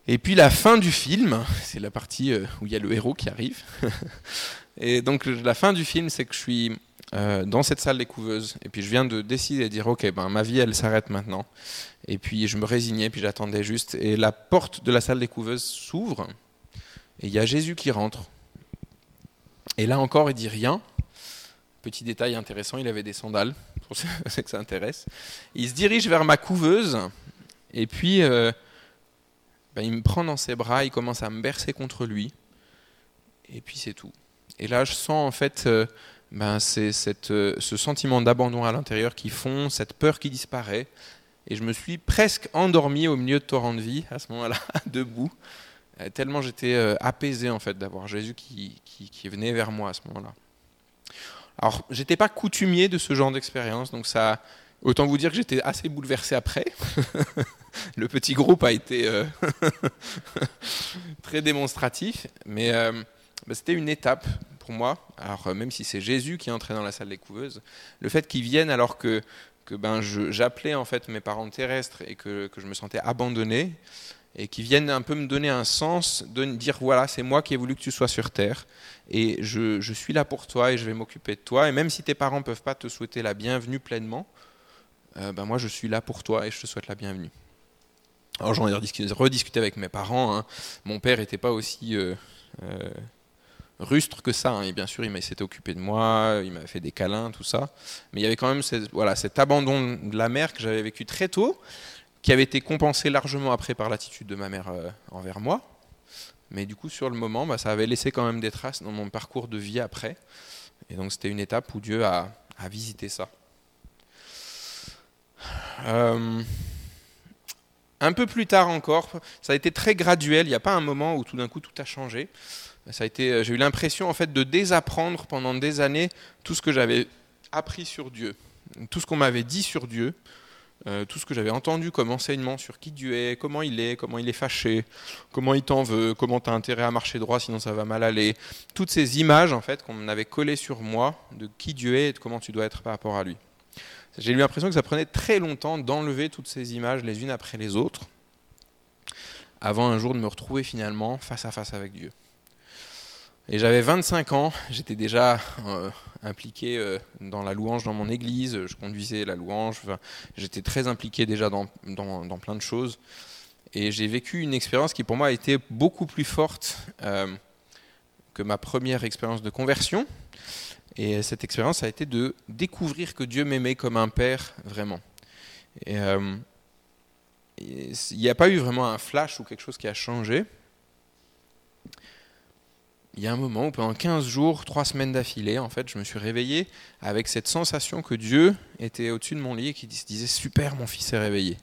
et puis la fin du film, c'est la partie euh, où il y a le héros qui arrive. et donc la fin du film, c'est que je suis euh, dans cette salle des couveuses. Et puis je viens de décider de dire, ok, ben, ma vie, elle s'arrête maintenant. Et puis je me résignais, puis j'attendais juste. Et la porte de la salle des couveuses s'ouvre. Et il y a Jésus qui rentre. Et là encore, il dit rien. Petit détail intéressant, il avait des sandales, pour ceux que ça intéresse. Il se dirige vers ma couveuse. Et puis... Euh, ben, il me prend dans ses bras, il commence à me bercer contre lui, et puis c'est tout. Et là, je sens en fait euh, ben, c'est euh, ce sentiment d'abandon à l'intérieur qui fond, cette peur qui disparaît, et je me suis presque endormi au milieu de torrent de vie, à ce moment-là, debout, euh, tellement j'étais apaisé en fait d'avoir Jésus qui, qui, qui, venait vers moi à ce moment-là. Alors, j'étais pas coutumier de ce genre d'expérience, donc ça Autant vous dire que j'étais assez bouleversé après. le petit groupe a été euh, très démonstratif, mais euh, bah, c'était une étape pour moi. Alors euh, même si c'est Jésus qui est entré dans la salle des couveuses, le fait qu'il vienne alors que, que ben, j'appelais en fait mes parents terrestres et que, que je me sentais abandonné, et qui viennent un peu me donner un sens, de dire voilà, c'est moi qui ai voulu que tu sois sur terre, et je, je suis là pour toi et je vais m'occuper de toi, et même si tes parents ne peuvent pas te souhaiter la bienvenue pleinement, euh, ben moi je suis là pour toi et je te souhaite la bienvenue. Alors j'en ai rediscuté avec mes parents. Hein. Mon père n'était pas aussi euh, euh, rustre que ça. Hein. Et bien sûr, il s'était occupé de moi, il m'avait fait des câlins, tout ça. Mais il y avait quand même cette, voilà, cet abandon de la mère que j'avais vécu très tôt, qui avait été compensé largement après par l'attitude de ma mère envers moi. Mais du coup, sur le moment, bah, ça avait laissé quand même des traces dans mon parcours de vie après. Et donc c'était une étape où Dieu a visité ça. Euh, un peu plus tard encore, ça a été très graduel. Il n'y a pas un moment où tout d'un coup tout a changé. Ça a été, j'ai eu l'impression en fait de désapprendre pendant des années tout ce que j'avais appris sur Dieu, tout ce qu'on m'avait dit sur Dieu, euh, tout ce que j'avais entendu comme enseignement sur qui Dieu est, comment il est, comment il est fâché, comment il t'en veut, comment tu as intérêt à marcher droit sinon ça va mal aller, toutes ces images en fait qu'on avait collées sur moi de qui Dieu est et de comment tu dois être par rapport à lui. J'ai eu l'impression que ça prenait très longtemps d'enlever toutes ces images les unes après les autres, avant un jour de me retrouver finalement face à face avec Dieu. Et j'avais 25 ans, j'étais déjà euh, impliqué euh, dans la louange dans mon église, je conduisais la louange, j'étais très impliqué déjà dans, dans, plein de choses. Et j'ai vécu une expérience qui pour moi a été beaucoup plus forte euh, que ma première expérience de conversion. Et cette expérience a été de découvrir que Dieu m'aimait comme un père vraiment. Et, il n'y a pas eu vraiment un flash ou quelque chose qui a changé il y a un moment où pendant 15 jours, 3 semaines d'affilée, en fait, je me suis réveillé avec cette sensation que Dieu était au-dessus de mon lit et qui se disait super, mon fils est réveillé.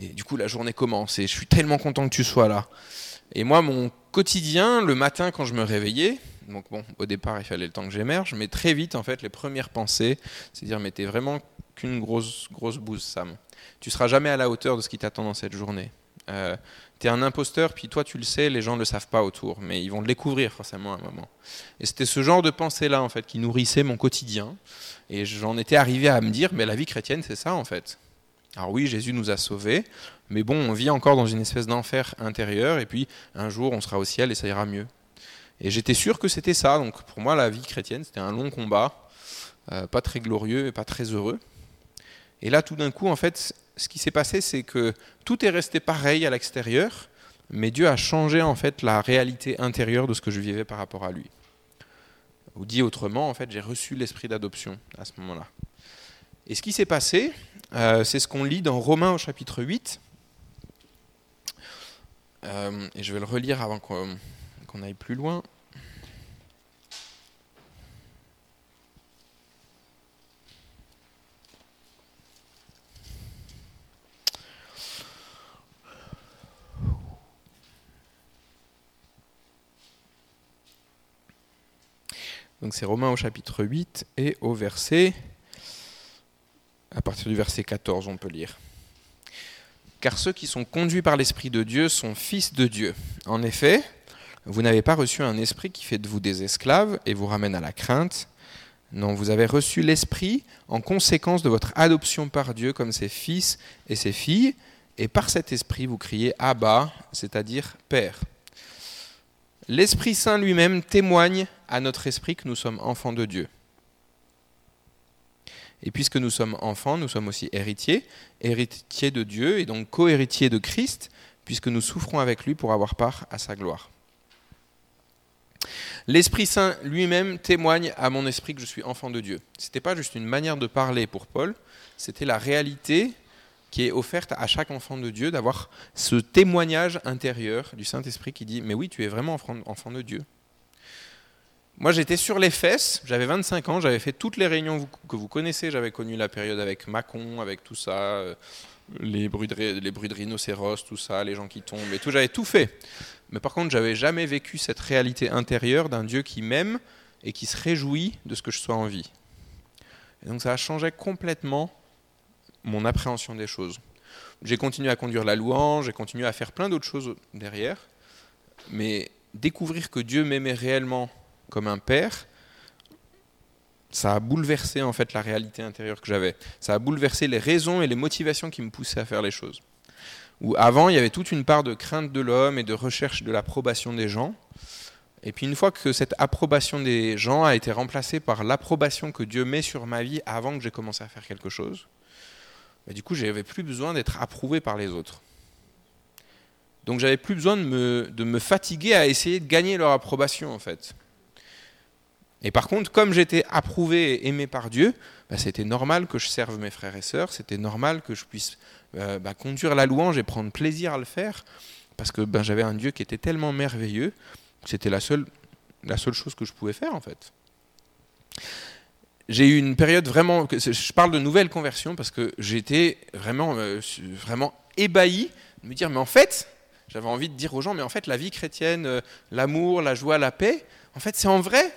Et du coup, la journée commence et je suis tellement content que tu sois là. Et moi, mon quotidien, le matin quand je me réveillais, donc bon, au départ, il fallait le temps que j'émerge, mais très vite, en fait, les premières pensées, c'est dire, mais t'es vraiment qu'une grosse, grosse bouse, Sam. Tu seras jamais à la hauteur de ce qui t'attend dans cette journée. Euh, tu es un imposteur, puis toi tu le sais, les gens ne le savent pas autour, mais ils vont le découvrir forcément à un moment. Et c'était ce genre de pensée-là, en fait, qui nourrissait mon quotidien. Et j'en étais arrivé à me dire, mais la vie chrétienne, c'est ça, en fait. Alors oui, Jésus nous a sauvés, mais bon, on vit encore dans une espèce d'enfer intérieur, et puis un jour, on sera au ciel et ça ira mieux. Et j'étais sûr que c'était ça, donc pour moi, la vie chrétienne, c'était un long combat, euh, pas très glorieux et pas très heureux. Et là, tout d'un coup, en fait, ce qui s'est passé, c'est que tout est resté pareil à l'extérieur, mais Dieu a changé en fait la réalité intérieure de ce que je vivais par rapport à lui. Ou dit autrement, en fait, j'ai reçu l'esprit d'adoption à ce moment-là. Et ce qui s'est passé, euh, c'est ce qu'on lit dans Romains au chapitre 8. Euh, et je vais le relire avant qu'on aille plus loin. Donc c'est Romains au chapitre 8 et au verset, à partir du verset 14 on peut lire. Car ceux qui sont conduits par l'Esprit de Dieu sont fils de Dieu. En effet, vous n'avez pas reçu un esprit qui fait de vous des esclaves et vous ramène à la crainte. Non, vous avez reçu l'Esprit en conséquence de votre adoption par Dieu comme ses fils et ses filles, et par cet Esprit vous criez Abba, c'est-à-dire Père. L'Esprit Saint lui-même témoigne à notre esprit que nous sommes enfants de Dieu. Et puisque nous sommes enfants, nous sommes aussi héritiers, héritiers de Dieu et donc co-héritiers de Christ, puisque nous souffrons avec lui pour avoir part à sa gloire. L'Esprit Saint lui-même témoigne à mon esprit que je suis enfant de Dieu. Ce n'était pas juste une manière de parler pour Paul, c'était la réalité qui est offerte à chaque enfant de Dieu d'avoir ce témoignage intérieur du Saint-Esprit qui dit Mais oui, tu es vraiment enfant de Dieu. Moi, j'étais sur les fesses, j'avais 25 ans, j'avais fait toutes les réunions que vous connaissez, j'avais connu la période avec Macon, avec tout ça, euh, les bruits, de, les bruits rhinocéros, tout ça, les gens qui tombent et tout, j'avais tout fait. Mais par contre, j'avais jamais vécu cette réalité intérieure d'un Dieu qui m'aime et qui se réjouit de ce que je sois en vie. Et donc ça a changé complètement mon appréhension des choses. J'ai continué à conduire la louange, j'ai continué à faire plein d'autres choses derrière, mais découvrir que Dieu m'aimait réellement comme un père, ça a bouleversé en fait la réalité intérieure que j'avais. Ça a bouleversé les raisons et les motivations qui me poussaient à faire les choses. Où avant, il y avait toute une part de crainte de l'homme et de recherche de l'approbation des gens. Et puis une fois que cette approbation des gens a été remplacée par l'approbation que Dieu met sur ma vie avant que j'ai commencé à faire quelque chose, du coup, je n'avais plus besoin d'être approuvé par les autres. Donc, j'avais plus besoin de me, fatiguer à essayer de gagner leur approbation, en fait. Et par contre, comme j'étais approuvé et aimé par Dieu, bah, c'était normal que je serve mes frères et sœurs, c'était normal que je puisse euh, bah, conduire la louange et prendre plaisir à le faire, parce que ben, j'avais un Dieu qui était tellement merveilleux c'était la seule chose que je pouvais faire, en fait j'ai eu une période vraiment. Je parle de nouvelle conversion parce que j'étais vraiment, euh, vraiment ébahi de me dire, mais en fait, j'avais envie de dire aux gens, mais en fait, la vie chrétienne, euh, l'amour, la joie, la paix, en fait, c'est en vrai.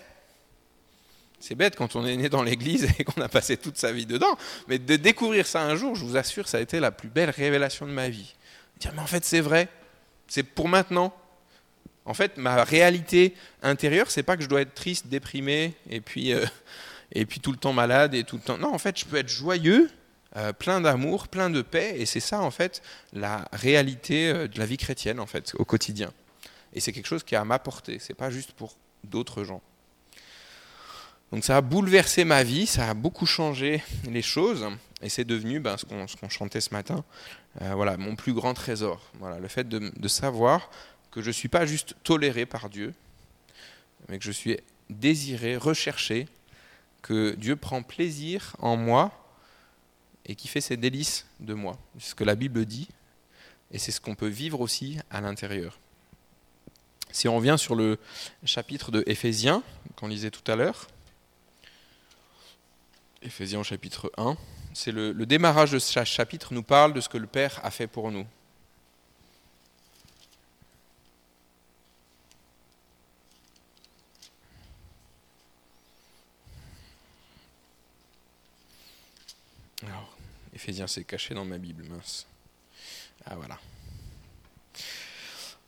C'est bête quand on est né dans l'église et qu'on a passé toute sa vie dedans, mais de découvrir ça un jour, je vous assure, ça a été la plus belle révélation de ma vie. Dire, mais en fait, c'est vrai, c'est pour maintenant. En fait, ma réalité intérieure, c'est pas que je dois être triste, déprimé, et puis, euh, et puis tout le temps malade et tout le temps. Non, en fait, je peux être joyeux, euh, plein d'amour, plein de paix, et c'est ça, en fait, la réalité euh, de la vie chrétienne, en fait, au quotidien. Et c'est quelque chose qui a à m'apporter. C'est pas juste pour d'autres gens. Donc ça a bouleversé ma vie, ça a beaucoup changé les choses, et c'est devenu ben, ce qu'on chantait ce matin, voilà, mon plus grand trésor. Voilà, le fait de, de savoir que je ne suis pas juste toléré par Dieu, mais que je suis désiré, recherché, que Dieu prend plaisir en moi et qui fait ses délices de moi. C'est ce que la Bible dit, et c'est ce qu'on peut vivre aussi à l'intérieur. Si on revient sur le chapitre de Éphésiens, qu'on lisait tout à l'heure, Éphésiens chapitre 1, c'est le, le démarrage de ce chapitre nous parle de ce que le Père a fait pour nous. Alors, C'est caché dans ma Bible, mince. Ah voilà.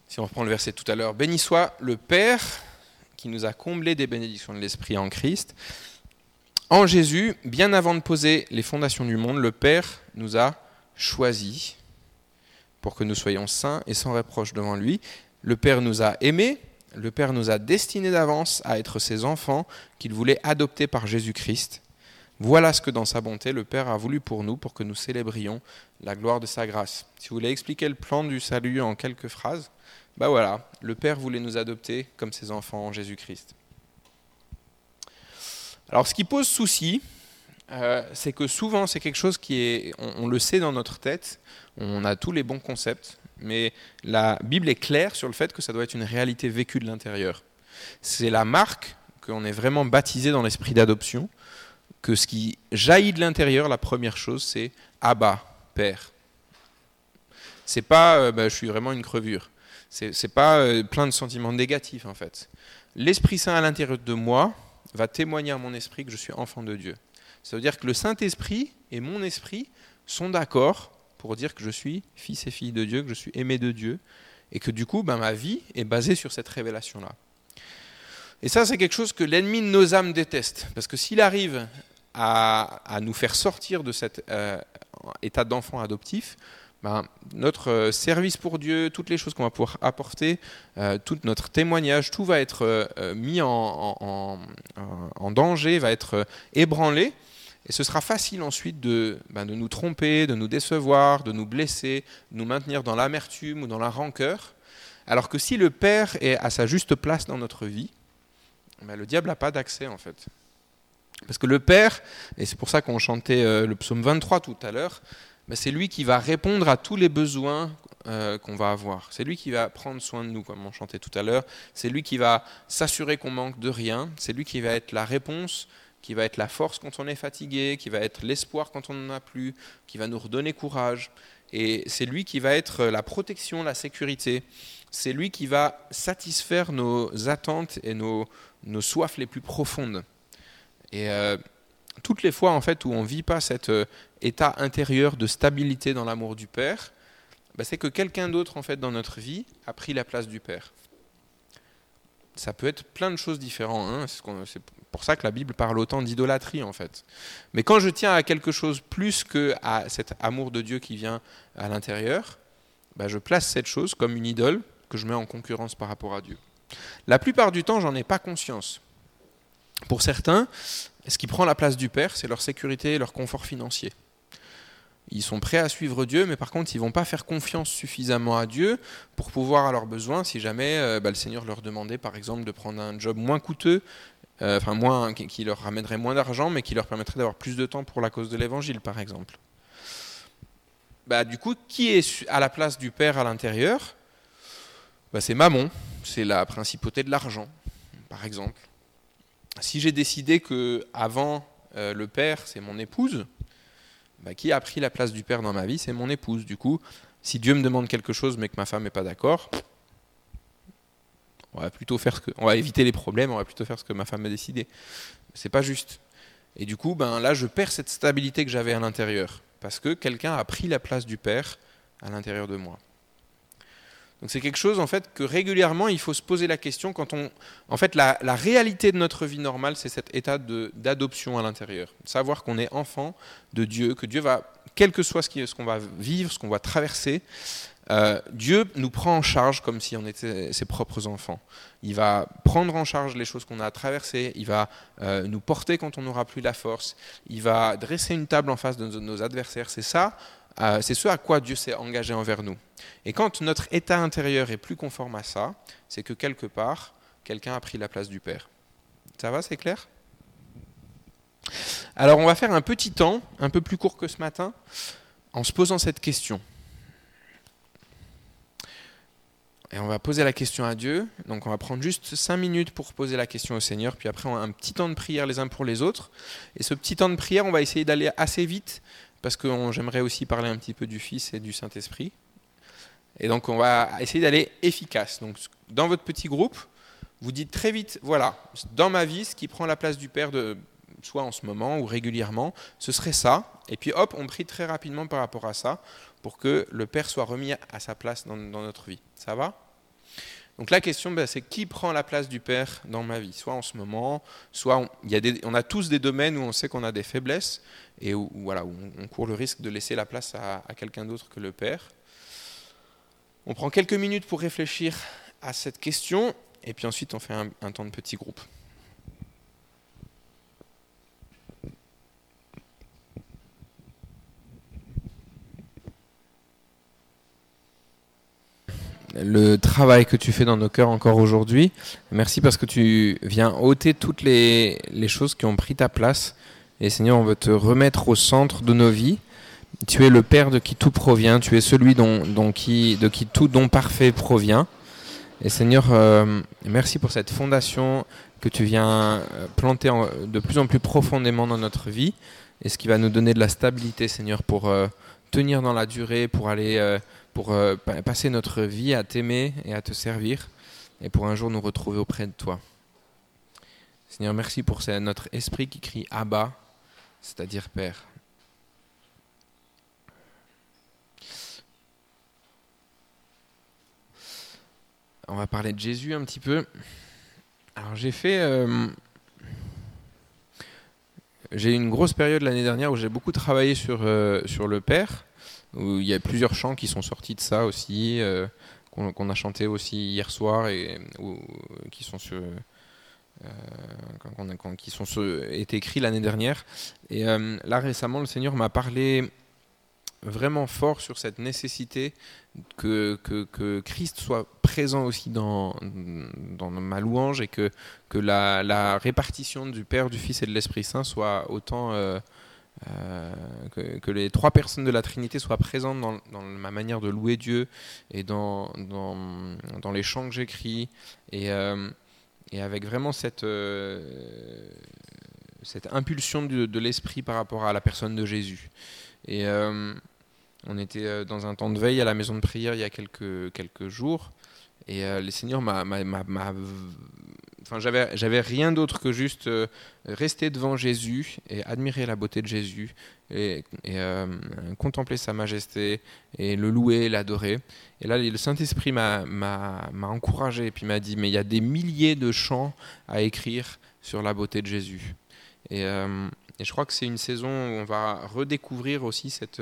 Si on reprend le verset tout à l'heure, béni soit le Père qui nous a comblés des bénédictions de l'Esprit en Christ. En Jésus, bien avant de poser les fondations du monde, le Père nous a choisis pour que nous soyons saints et sans reproche devant lui. Le Père nous a aimés, le Père nous a destinés d'avance à être ses enfants qu'il voulait adopter par Jésus-Christ voilà ce que dans sa bonté le Père a voulu pour nous, pour que nous célébrions la gloire de sa grâce. Si vous voulez expliquer le plan du salut en quelques phrases, ben voilà, le Père voulait nous adopter comme ses enfants en Jésus-Christ. Alors ce qui pose souci, euh, c'est que souvent c'est quelque chose qui est, on, on, le sait dans notre tête, on a tous les bons concepts, mais la Bible est claire sur le fait que ça doit être une réalité vécue de l'intérieur. C'est la marque qu'on est vraiment baptisé dans l'esprit d'adoption, que ce qui jaillit de l'intérieur, la première chose, c'est Abba, Père. C'est pas euh, bah, je suis vraiment une crevure. C'est pas euh, plein de sentiments négatifs en fait. L'Esprit Saint à l'intérieur de moi va témoigner à mon esprit que je suis enfant de Dieu. Ça veut dire que le Saint-Esprit et mon esprit sont d'accord pour dire que je suis fils et fille de Dieu, que je suis aimé de Dieu, et que du coup, ben, ma vie est basée sur cette révélation-là. Et ça, c'est quelque chose que l'ennemi de nos âmes déteste. Parce que s'il arrive à, nous faire sortir de cet euh, état d'enfant adoptif, ben, notre euh, service pour Dieu, toutes les choses qu'on va pouvoir apporter, euh, tout notre témoignage, tout va être mis en, danger, va être ébranlé. Et ce sera facile ensuite de, ben, de nous tromper, de nous décevoir, de nous blesser, de nous maintenir dans l'amertume ou dans la rancœur. Alors que si le Père est à sa juste place dans notre vie, ben, le diable n'a pas d'accès en fait. Parce que le Père, et c'est pour ça qu'on chantait euh, le psaume 23 tout à l'heure, ben, c'est lui qui va répondre à tous les besoins euh, qu'on va avoir. C'est lui qui va prendre soin de nous, comme on chantait tout à l'heure. C'est lui qui va s'assurer qu'on manque de rien. C'est lui qui va être la réponse, qui va être la force quand on est fatigué, qui va être l'espoir quand on n'en a plus, qui va nous redonner courage. Et c'est lui qui va être la protection, la sécurité. C'est lui qui va satisfaire nos attentes et nos, nos soifs les plus profondes. Et euh, toutes les fois en fait où on vit pas cet euh, état intérieur de stabilité dans l'amour du Père, bah, c'est que quelqu'un d'autre en fait dans notre vie a pris la place du Père. Ça peut être plein de choses différentes. Hein. C'est pour ça que la Bible parle autant d'idolâtrie en fait. Mais quand je tiens à quelque chose plus que à cet amour de Dieu qui vient à l'intérieur, bah, je place cette chose comme une idole que je mets en concurrence par rapport à Dieu. La plupart du temps, j'en ai pas conscience. Pour certains, ce qui prend la place du Père, c'est leur sécurité et leur confort financier. Ils sont prêts à suivre Dieu, mais par contre, ils ne vont pas faire confiance suffisamment à Dieu pour pouvoir à leurs besoins si jamais euh, bah, le Seigneur leur demandait, par exemple, de prendre un job moins coûteux, euh, enfin moins, qui, leur ramènerait moins d'argent, mais qui leur permettrait d'avoir plus de temps pour la cause de l'Évangile, par exemple. Bah, du coup, qui est à la place du Père à l'intérieur? Bah, C'est Mammon, c'est la principauté de l'argent, par exemple si j'ai décidé que avant euh, le père, c'est mon épouse, bah, qui a pris la place du père dans ma vie, c'est mon épouse. Du coup, si Dieu me demande quelque chose mais que ma femme n'est pas d'accord, on va plutôt faire ce que, éviter les problèmes, on va plutôt faire ce que ma femme a décidé. C'est pas juste. Et du coup, ben là, je perds cette stabilité que j'avais à l'intérieur parce que quelqu'un a pris la place du Père à l'intérieur de moi. Donc c'est quelque chose en fait que régulièrement il faut se poser la question quand on, en fait la, la réalité de notre vie normale c'est cet état d'adoption à l'intérieur, savoir qu'on est enfant de Dieu, que Dieu va, quel que soit ce qu'on va vivre, ce qu'on va traverser, euh, Dieu nous prend en charge comme si on était ses propres enfants. Il va prendre en charge les choses qu'on a à traverser, il va euh, nous porter quand on n'aura plus la force, il va dresser une table en face de nos adversaires. C'est ça, euh, c'est ce à quoi Dieu s'est engagé envers nous. Et quand notre état intérieur est plus conforme à ça, c'est que quelque part, quelqu'un a pris la place du Père. Ça va, c'est clair? Alors on va faire un petit temps, un peu plus court que ce matin, en se posant cette question. Et on va poser la question à Dieu. Donc on va prendre juste cinq minutes pour poser la question au Seigneur. Puis après, on a un petit temps de prière les uns pour les autres. Et ce petit temps de prière, on va essayer d'aller assez vite parce que j'aimerais aussi parler un petit peu du Fils et du Saint-Esprit. Et donc on va essayer d'aller efficace. Donc dans votre petit groupe, vous dites très vite, voilà, dans ma vie, ce qui prend la place du Père, de, soit en ce moment ou régulièrement, ce serait ça. Et puis hop, on prie très rapidement par rapport à ça pour que le Père soit remis à sa place dans, notre vie. Ça va? Donc la question, ben, c'est qui prend la place du Père dans ma vie? Soit en ce moment, soit on, a tous des domaines où on sait qu'on a des faiblesses et où on, court le risque de laisser la place à, quelqu'un d'autre que le Père. On prend quelques minutes pour réfléchir à cette question et puis ensuite on fait un temps de petit groupe. Le travail que tu fais dans nos cœurs encore aujourd'hui. Merci parce que tu viens ôter toutes les, choses qui ont pris ta place. Et Seigneur, on veut te remettre au centre de nos vies. Tu es le Père de qui tout provient. Tu es celui dont, qui, de qui tout don parfait provient. Et Seigneur, euh, merci pour cette fondation que tu viens euh, planter de plus en plus profondément dans notre vie. Et ce qui va nous donner de la stabilité, Seigneur, pour euh, tenir dans la durée, pour aller pour euh, passer notre vie à t'aimer et à te servir, et pour un jour nous retrouver auprès de toi. Seigneur, merci pour notre esprit qui crie Abba, c'est-à-dire Père. On va parler de Jésus un petit peu. Alors j'ai fait... Euh, j'ai eu une grosse période l'année dernière où j'ai beaucoup travaillé sur, euh, sur le Père il y a plusieurs chants qui sont sortis de ça aussi, euh, qu'on a chanté aussi hier soir et qui sont euh, qui sont été écrits l'année dernière. Et euh, là récemment, le Seigneur m'a parlé vraiment fort sur cette nécessité que, que, Christ soit présent aussi dans, dans ma louange et que, que la, répartition du Père, du Fils et de l'Esprit Saint soit autant euh, que, les trois personnes de la Trinité soient présentes dans, ma manière de louer Dieu et dans, les chants que j'écris et, euh, avec vraiment cette, euh, cette impulsion de, de l'esprit par rapport à la personne de Jésus. Et on était dans un temps de veille à la maison de prière il y a quelques, quelques jours et le Seigneur m'a Enfin, j'avais, rien d'autre que juste euh, rester devant Jésus et admirer la beauté de Jésus et, euh, contempler sa majesté et le louer, l'adorer. Et là, le Saint-Esprit m'a encouragé et puis m'a dit, mais il y a des milliers de chants à écrire sur la beauté de Jésus. Et, euh, et je crois que c'est une saison où on va redécouvrir aussi cette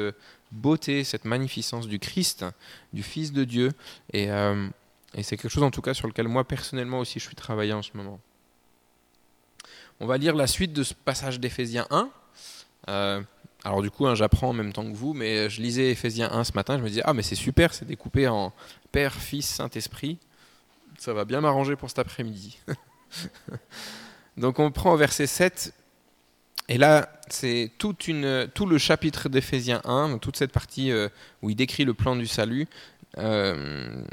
beauté, cette magnificence du Christ, du Fils de Dieu. Et et c'est quelque chose en tout cas sur lequel moi personnellement aussi je suis travaillé en ce moment. On va lire la suite de ce passage d'Éphésiens 1. Euh, alors du coup, hein, j'apprends en même temps que vous, mais je lisais Éphésiens 1 ce matin, je me disais, ah mais c'est super, c'est découpé en Père, Fils, Saint-Esprit. Ça va bien m'arranger pour cet après-midi. Donc on prend au verset 7, et là, c'est tout le chapitre d'Éphésiens 1, toute cette partie euh, où il décrit le plan du salut. Euh,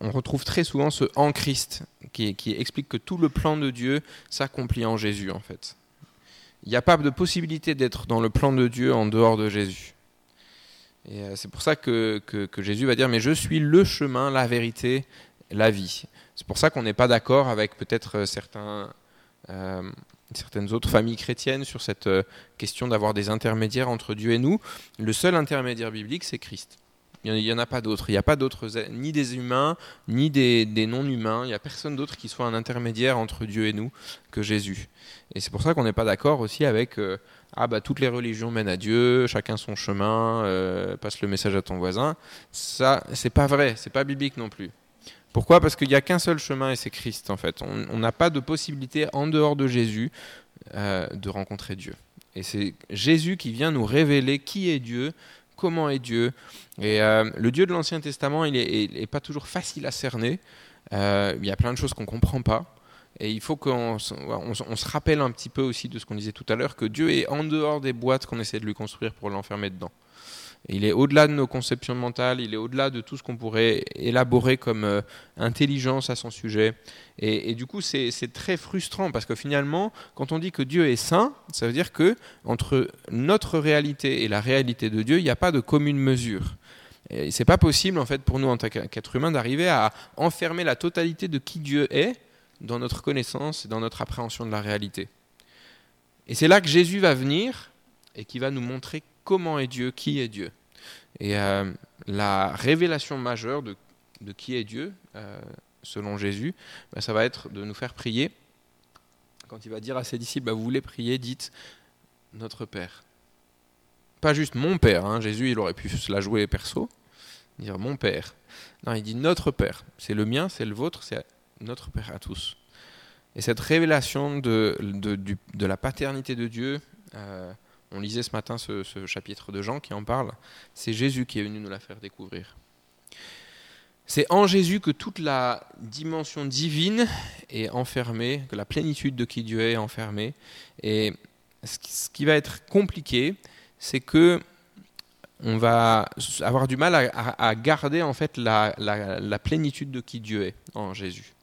on retrouve très souvent ce en Christ qui, explique que tout le plan de Dieu s'accomplit en Jésus en fait. Il n'y a pas de possibilité d'être dans le plan de Dieu en dehors de Jésus. Euh, c'est pour ça que, Jésus va dire mais je suis le chemin, la vérité, la vie. C'est pour ça qu'on n'est pas d'accord avec peut-être euh, certaines autres familles chrétiennes sur cette question d'avoir des intermédiaires entre Dieu et nous. Le seul intermédiaire biblique, c'est Christ. Il n'y en a pas d'autre. Il n'y a pas d'autres, ni des humains, ni des, non-humains. Il n'y a personne d'autre qui soit un intermédiaire entre Dieu et nous que Jésus. Et c'est pour ça qu'on n'est pas d'accord aussi avec euh, ah bah toutes les religions mènent à Dieu, chacun son chemin, euh, passe le message à ton voisin. Ça, c'est pas vrai. C'est pas biblique non plus. Pourquoi? Parce qu'il n'y a qu'un seul chemin et c'est Christ en fait. On n'a pas de possibilité en dehors de Jésus euh, de rencontrer Dieu. Et c'est Jésus qui vient nous révéler qui est Dieu, comment est Dieu. Et euh, le Dieu de l'Ancien Testament, il n'est pas toujours facile à cerner. Euh, il y a plein de choses qu'on ne comprend pas. Et il faut qu'on se rappelle un petit peu aussi de ce qu'on disait tout à l'heure, que Dieu est en dehors des boîtes qu'on essaie de lui construire pour l'enfermer dedans. Il est au-delà de nos conceptions mentales, il est au-delà de tout ce qu'on pourrait élaborer comme euh, intelligence à son sujet. Et, du coup, c'est très frustrant parce que finalement, quand on dit que Dieu est saint, ça veut dire que entre notre réalité et la réalité de Dieu, il n'y a pas de commune mesure. Et c'est pas possible en fait pour nous en tant qu'être humain d'arriver à enfermer la totalité de qui Dieu est dans notre connaissance et dans notre appréhension de la réalité. Et c'est là que Jésus va venir et qui va nous montrer comment est Dieu, qui est Dieu. Et euh, la révélation majeure de, qui est Dieu, euh, selon Jésus, bah, ça va être de nous faire prier. Quand il va dire à ses disciples, bah, vous voulez prier, dites notre Père. Pas juste mon Père, hein. Jésus il aurait pu se la jouer perso, dire mon Père. Non, il dit notre Père. C'est le mien, c'est le vôtre, c'est notre Père à tous. Et cette révélation de, de, la paternité de Dieu, euh, on lisait ce matin ce, chapitre de Jean qui en parle. C'est Jésus qui est venu nous la faire découvrir. C'est en Jésus que toute la dimension divine est enfermée, que la plénitude de qui Dieu est enfermée. Et ce qui va être compliqué, c'est que on va avoir du mal à, garder en fait la, la, plénitude de qui Dieu est en Jésus.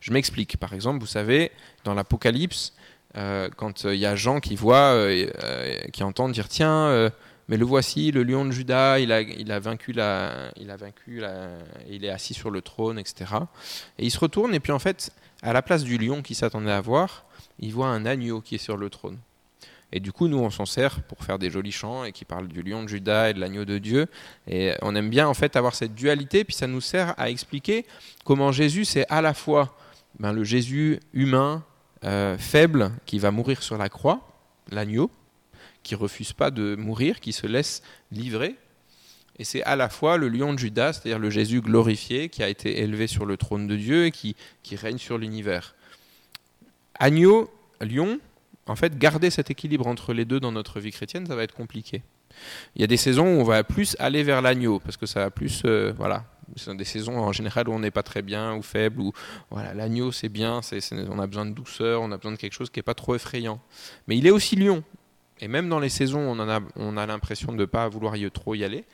Je m'explique. Par exemple, vous savez, dans l'Apocalypse, euh, quand il y a Jean qui voit, euh, euh, qui entend dire tiens, mais le voici, le lion de Judas, il a, il a vaincu la, il a vaincu la, il est assis sur le trône, etc. Et il se retourne et puis en fait, à la place du lion qu'il s'attendait à voir, il voit un agneau qui est sur le trône. Et du coup, nous, on s'en sert pour faire des jolis chants et qui parlent du lion de Judas et de l'agneau de Dieu. Et on aime bien en fait avoir cette dualité, puis ça nous sert à expliquer comment Jésus, c'est à la fois ben, le Jésus humain, euh, faible qui va mourir sur la croix, l'agneau, qui refuse pas de mourir, qui se laisse livrer. Et c'est à la fois le lion de Judas, c'est-à-dire le Jésus glorifié, qui a été élevé sur le trône de Dieu et qui, qui règne sur l'univers. Agneau, lion, en fait, garder cet équilibre entre les deux dans notre vie chrétienne, ça va être compliqué. Il y a des saisons où on va plus aller vers l'agneau, parce que ça va plus, euh, voilà, ce sont des saisons en général où on n'est pas très bien ou faible, ou voilà, l'agneau c'est bien, on a besoin de douceur, on a besoin de quelque chose qui n'est pas trop effrayant. Mais il est aussi lion. Et même dans les saisons où on, a, on a l'impression de ne pas vouloir y, trop y aller,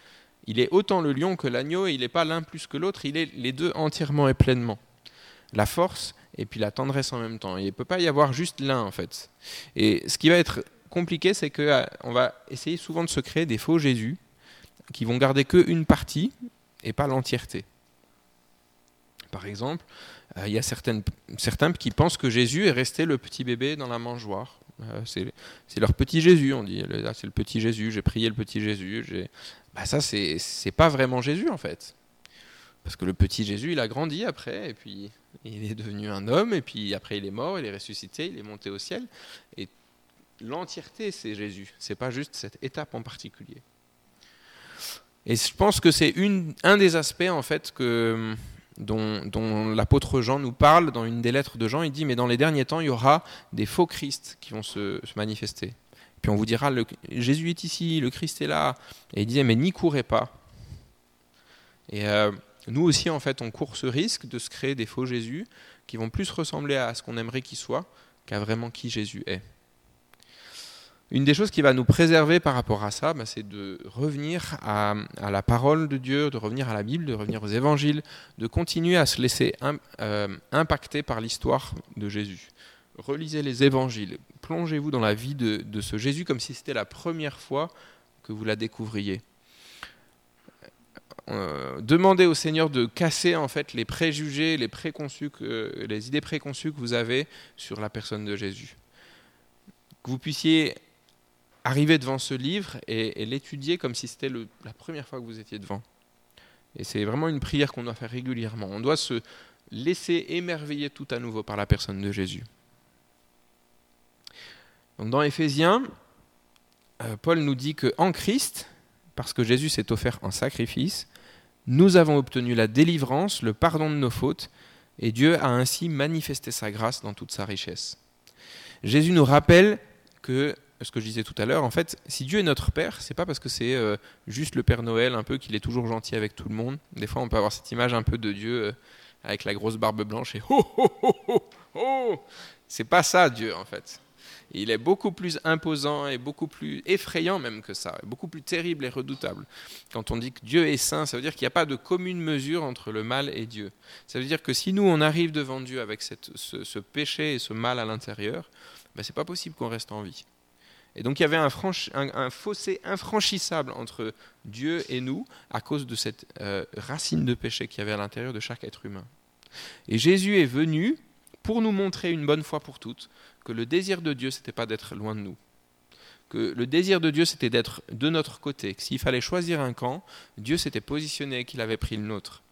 il est autant le lion que l'agneau et il n'est pas l'un plus que l'autre, il est les deux entièrement et pleinement. La force et puis la tendresse en même temps. il ne peut pas y avoir juste l'un en fait. Et ce qui va être compliqué, c'est qu'on euh, va essayer souvent de se créer des faux Jésus qui vont garder qu'une partie et pas l'entièreté. Par exemple, euh, il y a certains qui pensent que Jésus est resté le petit bébé dans la mangeoire. Euh, c'est leur petit Jésus, on dit. Là, c'est le petit Jésus, j'ai prié le petit Jésus. Bah, ça, c'est pas vraiment Jésus, en fait. Parce que le petit Jésus, il a grandi après, et puis il est devenu un homme, et puis après, il est mort, il est ressuscité, il est monté au ciel. Et l'entièreté, c'est Jésus. C'est pas juste cette étape en particulier. Et je pense que c'est un des aspects en fait dont, l'apôtre Jean nous parle dans une des lettres de Jean. Il dit, mais dans les derniers temps, il y aura des faux Christ qui vont se, manifester. Puis on vous dira, le, Jésus est ici, le Christ est là. Et il disait, mais n'y courez pas. Et euh, nous aussi, en fait, on court ce risque de se créer des faux Jésus qui vont plus ressembler à ce qu'on aimerait qu'ils soient qu'à vraiment qui Jésus est. Une des choses qui va nous préserver par rapport à ça, bah, c'est de revenir à, la parole de Dieu, de revenir à la Bible, de revenir aux évangiles, de continuer à se laisser euh, impacter par l'histoire de Jésus. Relisez les évangiles, plongez-vous dans la vie de, ce Jésus comme si c'était la première fois que vous la découvriez. euh, demandez au Seigneur de casser en fait les préjugés, les les idées préconçues que vous avez sur la personne de Jésus. Que vous puissiez arriver devant ce livre et, l'étudier comme si c'était la première fois que vous étiez devant. Et c'est vraiment une prière qu'on doit faire régulièrement. On doit se laisser émerveiller tout à nouveau par la personne de Jésus. Donc dans Éphésiens, euh, Paul nous dit que en Christ, parce que Jésus s'est offert en sacrifice, nous avons obtenu la délivrance, le pardon de nos fautes, et Dieu a ainsi manifesté sa grâce dans toute sa richesse. Jésus nous rappelle que ce que je disais tout à l'heure, en fait, si Dieu est notre Père, c'est pas parce que c'est euh, juste le Père Noël, un peu qu'il est toujours gentil avec tout le monde. Des fois, on peut avoir cette image un peu de Dieu euh, avec la grosse barbe blanche et oh oh oh oh oh. C'est pas ça Dieu en fait. Il est beaucoup plus imposant et beaucoup plus effrayant même que ça, beaucoup plus terrible et redoutable. Quand on dit que Dieu est saint, ça veut dire qu'il n'y a pas de commune mesure entre le mal et Dieu. Ça veut dire que si nous on arrive devant Dieu avec ce, ce péché et ce mal à l'intérieur, ben c'est pas possible qu'on reste en vie. Et donc il y avait un, un- fossé infranchissable entre Dieu et nous à cause de cette euh, racine de péché qu'il y avait à l'intérieur de chaque être humain. Et Jésus est venu pour nous montrer une bonne fois pour toutes que le désir de Dieu, c'était pas d'être loin de nous. Que le désir de Dieu, c'était d'être de notre côté. Que s'il fallait choisir un camp, Dieu s'était positionné, qu'il avait pris le nôtre.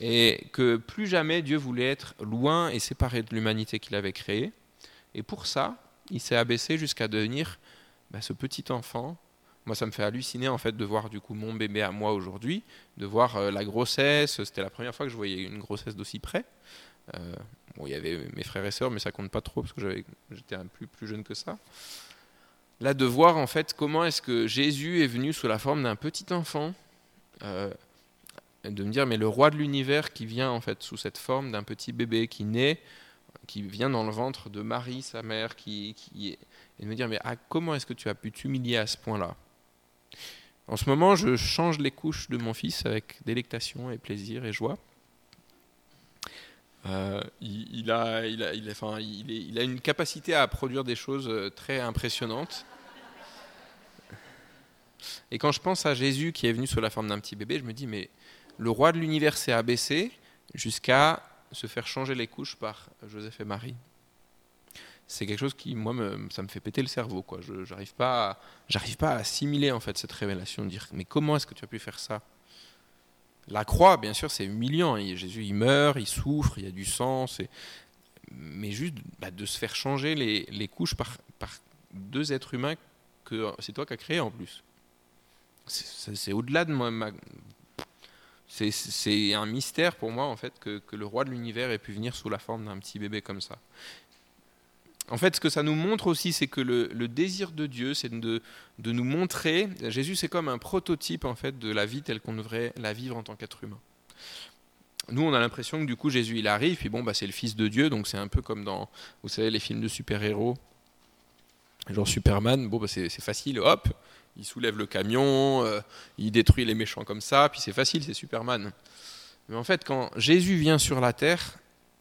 Et que plus jamais Dieu voulait être loin et séparé de l'humanité qu'il avait créée. Et pour ça, il s'est abaissé jusqu'à devenir bah, ce petit enfant. Moi, ça me fait halluciner en fait de voir du coup mon bébé à moi aujourd'hui, de voir euh, la grossesse. C'était la première fois que je voyais une grossesse d'aussi près. Euh, il y avait mes frères et sœurs, mais ça compte pas trop parce que j'étais un plus plus jeune que ça. Là, de voir en fait comment est-ce que Jésus est venu sous la forme d'un petit enfant, euh, de me dire mais le roi de l'univers qui vient en fait sous cette forme d'un petit bébé qui naît, qui vient dans le ventre de Marie, sa mère, qui, qui et de me dire mais ah, comment est-ce que tu as pu t'humilier à ce point-là? En ce moment, je change les couches de mon fils avec délectation et plaisir et joie. Il a une capacité à produire des choses euh, très impressionnantes. Et quand je pense à Jésus qui est venu sous la forme d'un petit bébé, je me dis, mais le roi de l'univers s'est abaissé jusqu'à se faire changer les couches par Joseph et Marie. C'est quelque chose qui, moi, me, ça me fait péter le cerveau. Quoi. Je n'arrive pas, à- j'arrive pas à assimiler en fait cette révélation, de dire, mais comment est-ce que tu as pu faire ça? La croix, bien sûr, c'est humiliant. Et Jésus, il meurt, il souffre, il y a du sang. Mais juste bah, de se faire changer les, les couches par, par deux êtres humains que c'est toi qui as créé en plus. C'est au-delà de moi. ma- C'est- un mystère pour moi, en fait, que, le roi de l'univers ait pu venir sous la forme d'un petit bébé comme ça. En fait, ce que ça nous montre aussi, c'est que le, désir de Dieu, c'est de, de nous montrer. Jésus, c'est comme un prototype en fait de la vie telle qu'on devrait la vivre en tant qu'être humain. Nous, on a l'impression que du coup, Jésus, il arrive, puis bon, bah, c'est le Fils de Dieu, donc c'est un peu comme dans, vous savez, les films de super-héros, genre Superman. Bon, bah, c'est facile, hop, il soulève le camion, euh, il détruit les méchants comme ça, puis c'est facile, c'est Superman. Mais en fait, quand Jésus vient sur la terre,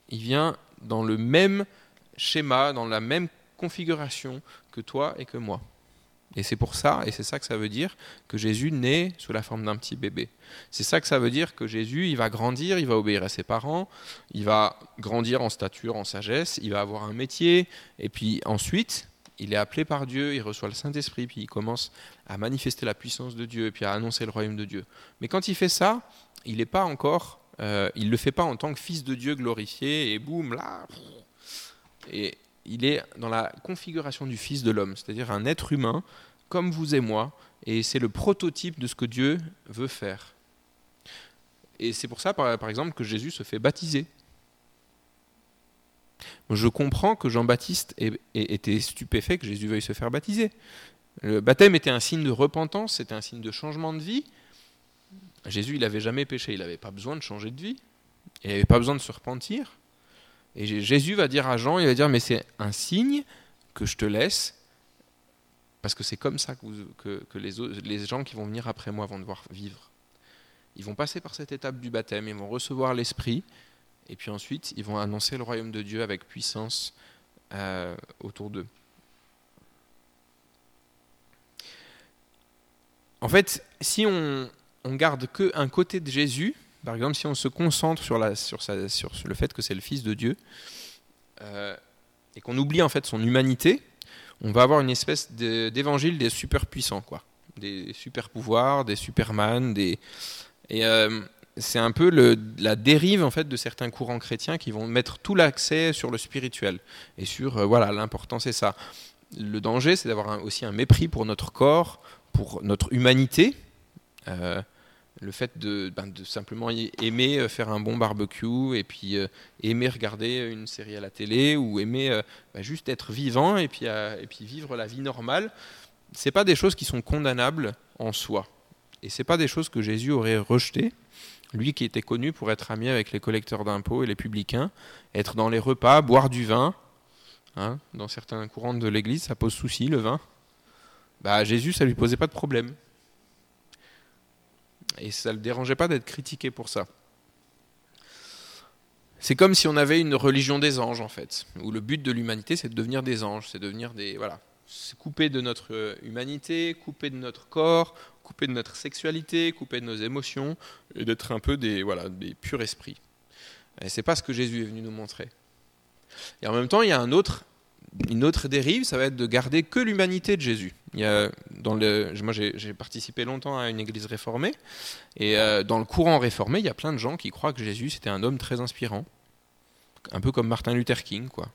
il vient dans le même schéma, dans la même configuration que toi et que moi. Et c'est pour ça, et c'est ça que ça veut dire, que Jésus naît sous la forme d'un petit bébé. C'est ça que ça veut dire que Jésus, il va grandir, il va obéir à ses parents, il va grandir en stature, en sagesse, il va avoir un métier, et puis ensuite, il est appelé par Dieu, il reçoit le Saint-Esprit, puis il commence à manifester la puissance de Dieu, puis à annoncer le royaume de Dieu. Mais quand il fait ça, il n'est pas encore, euh, il le fait pas en tant que fils de Dieu glorifié, et boum, là, et il est dans la configuration du Fils de l'homme, c'est-à-dire un être humain comme vous et moi, et c'est le prototype de ce que Dieu veut faire. Et c'est pour ça, par exemple, que Jésus se fait baptiser. Je comprends que Jean-Baptiste ait- ait été stupéfait que Jésus veuille se faire baptiser. Le baptême était un signe de repentance, c'était un signe de changement de vie. Jésus, il n'avait jamais péché, il n'avait pas besoin de changer de vie, il n'avait pas besoin de se repentir. Et Jésus va dire à Jean, il va dire, mais c'est un signe que je te laisse, parce que c'est comme ça que, les gens qui vont venir après moi vont devoir vivre. Ils vont passer par cette étape du baptême, ils vont recevoir l'Esprit, et puis ensuite, ils vont annoncer le royaume de Dieu avec puissance euh, autour d'eux. En fait, si on, on garde que un côté de Jésus, par exemple, si on se concentre sur, le fait que c'est le Fils de Dieu, euh, et qu'on oublie en fait son humanité, on va avoir une espèce d'évangile des super puissants, quoi. Des super pouvoirs, des superman, des. Euh, c'est un peu la dérive en fait de certains courants chrétiens qui vont mettre tout l'accès sur le spirituel et sur euh, voilà l'important c'est ça. Le danger c'est d'avoir aussi un mépris pour notre corps, pour notre humanité. Euh, le fait de, ben, simplement aimer euh, faire un bon barbecue et puis aimer regarder une série à la télé ou aimer ben, juste être vivant et puis, et puis vivre la vie normale, c'est pas des choses qui sont condamnables en soi. Et c'est pas des choses que Jésus aurait rejetées. Lui qui était connu pour être ami avec les collecteurs d'impôts et les publicains, être dans les repas, boire du vin. Hein, dans certains courants de l'Église, ça pose souci le vin. Bah, Jésus, ça lui posait pas de problème. Et ça ne le dérangeait pas d'être critiqué pour ça. C'est comme si on avait une religion des anges, en fait, où le but de l'humanité, c'est de devenir des anges, c'est devenir des. Voilà. C'est couper de notre euh, humanité, couper de notre corps, couper de notre sexualité, couper de nos émotions, et d'être un peu des, voilà, des purs esprits. Et c'est pas ce que Jésus est venu nous montrer. Et en même temps, il y a une autre dérive, ça va être de garder que l'humanité de Jésus. Moi, j'ai participé longtemps à une église réformée, et euh, dans le courant réformé, il y a plein de gens qui croient que Jésus c'était un homme très inspirant, un peu comme Martin Luther King, quoi.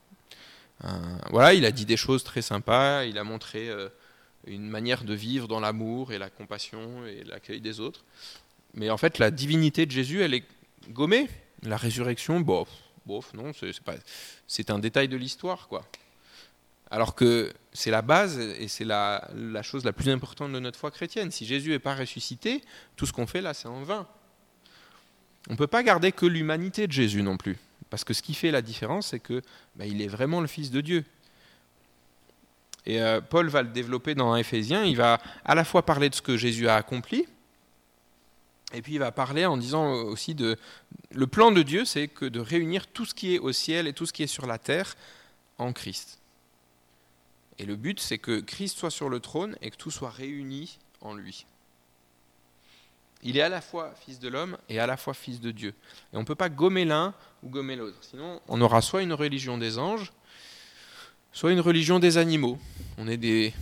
Euh, voilà, il a dit des choses très sympas, il a montré euh, une manière de vivre dans l'amour et la compassion et l'accueil des autres. Mais en fait, la divinité de Jésus, elle est gommée. La résurrection, bof, bof, non, c'est un détail de l'histoire, quoi. Alors que c'est la base et c'est la, chose la plus importante de notre foi chrétienne. Si Jésus n'est pas ressuscité, tout ce qu'on fait là, c'est en vain. On ne peut pas garder que l'humanité de Jésus non plus. Parce que ce qui fait la différence, c'est qu'il bah, est vraiment le Fils de Dieu. Et euh, Paul va le développer dans Éphésiens. Il va à la fois parler de ce que Jésus a accompli, et puis il va parler en disant aussi de... Le plan de Dieu, c'est que de réunir tout ce qui est au ciel et tout ce qui est sur la terre en Christ. Et le but, c'est que Christ soit sur le trône et que tout soit réuni en lui. Il est à la fois fils de l'homme et à la fois fils de Dieu. Et on ne peut pas gommer l'un ou gommer l'autre. Sinon, on aura soit une religion des anges, soit une religion des animaux. On est des,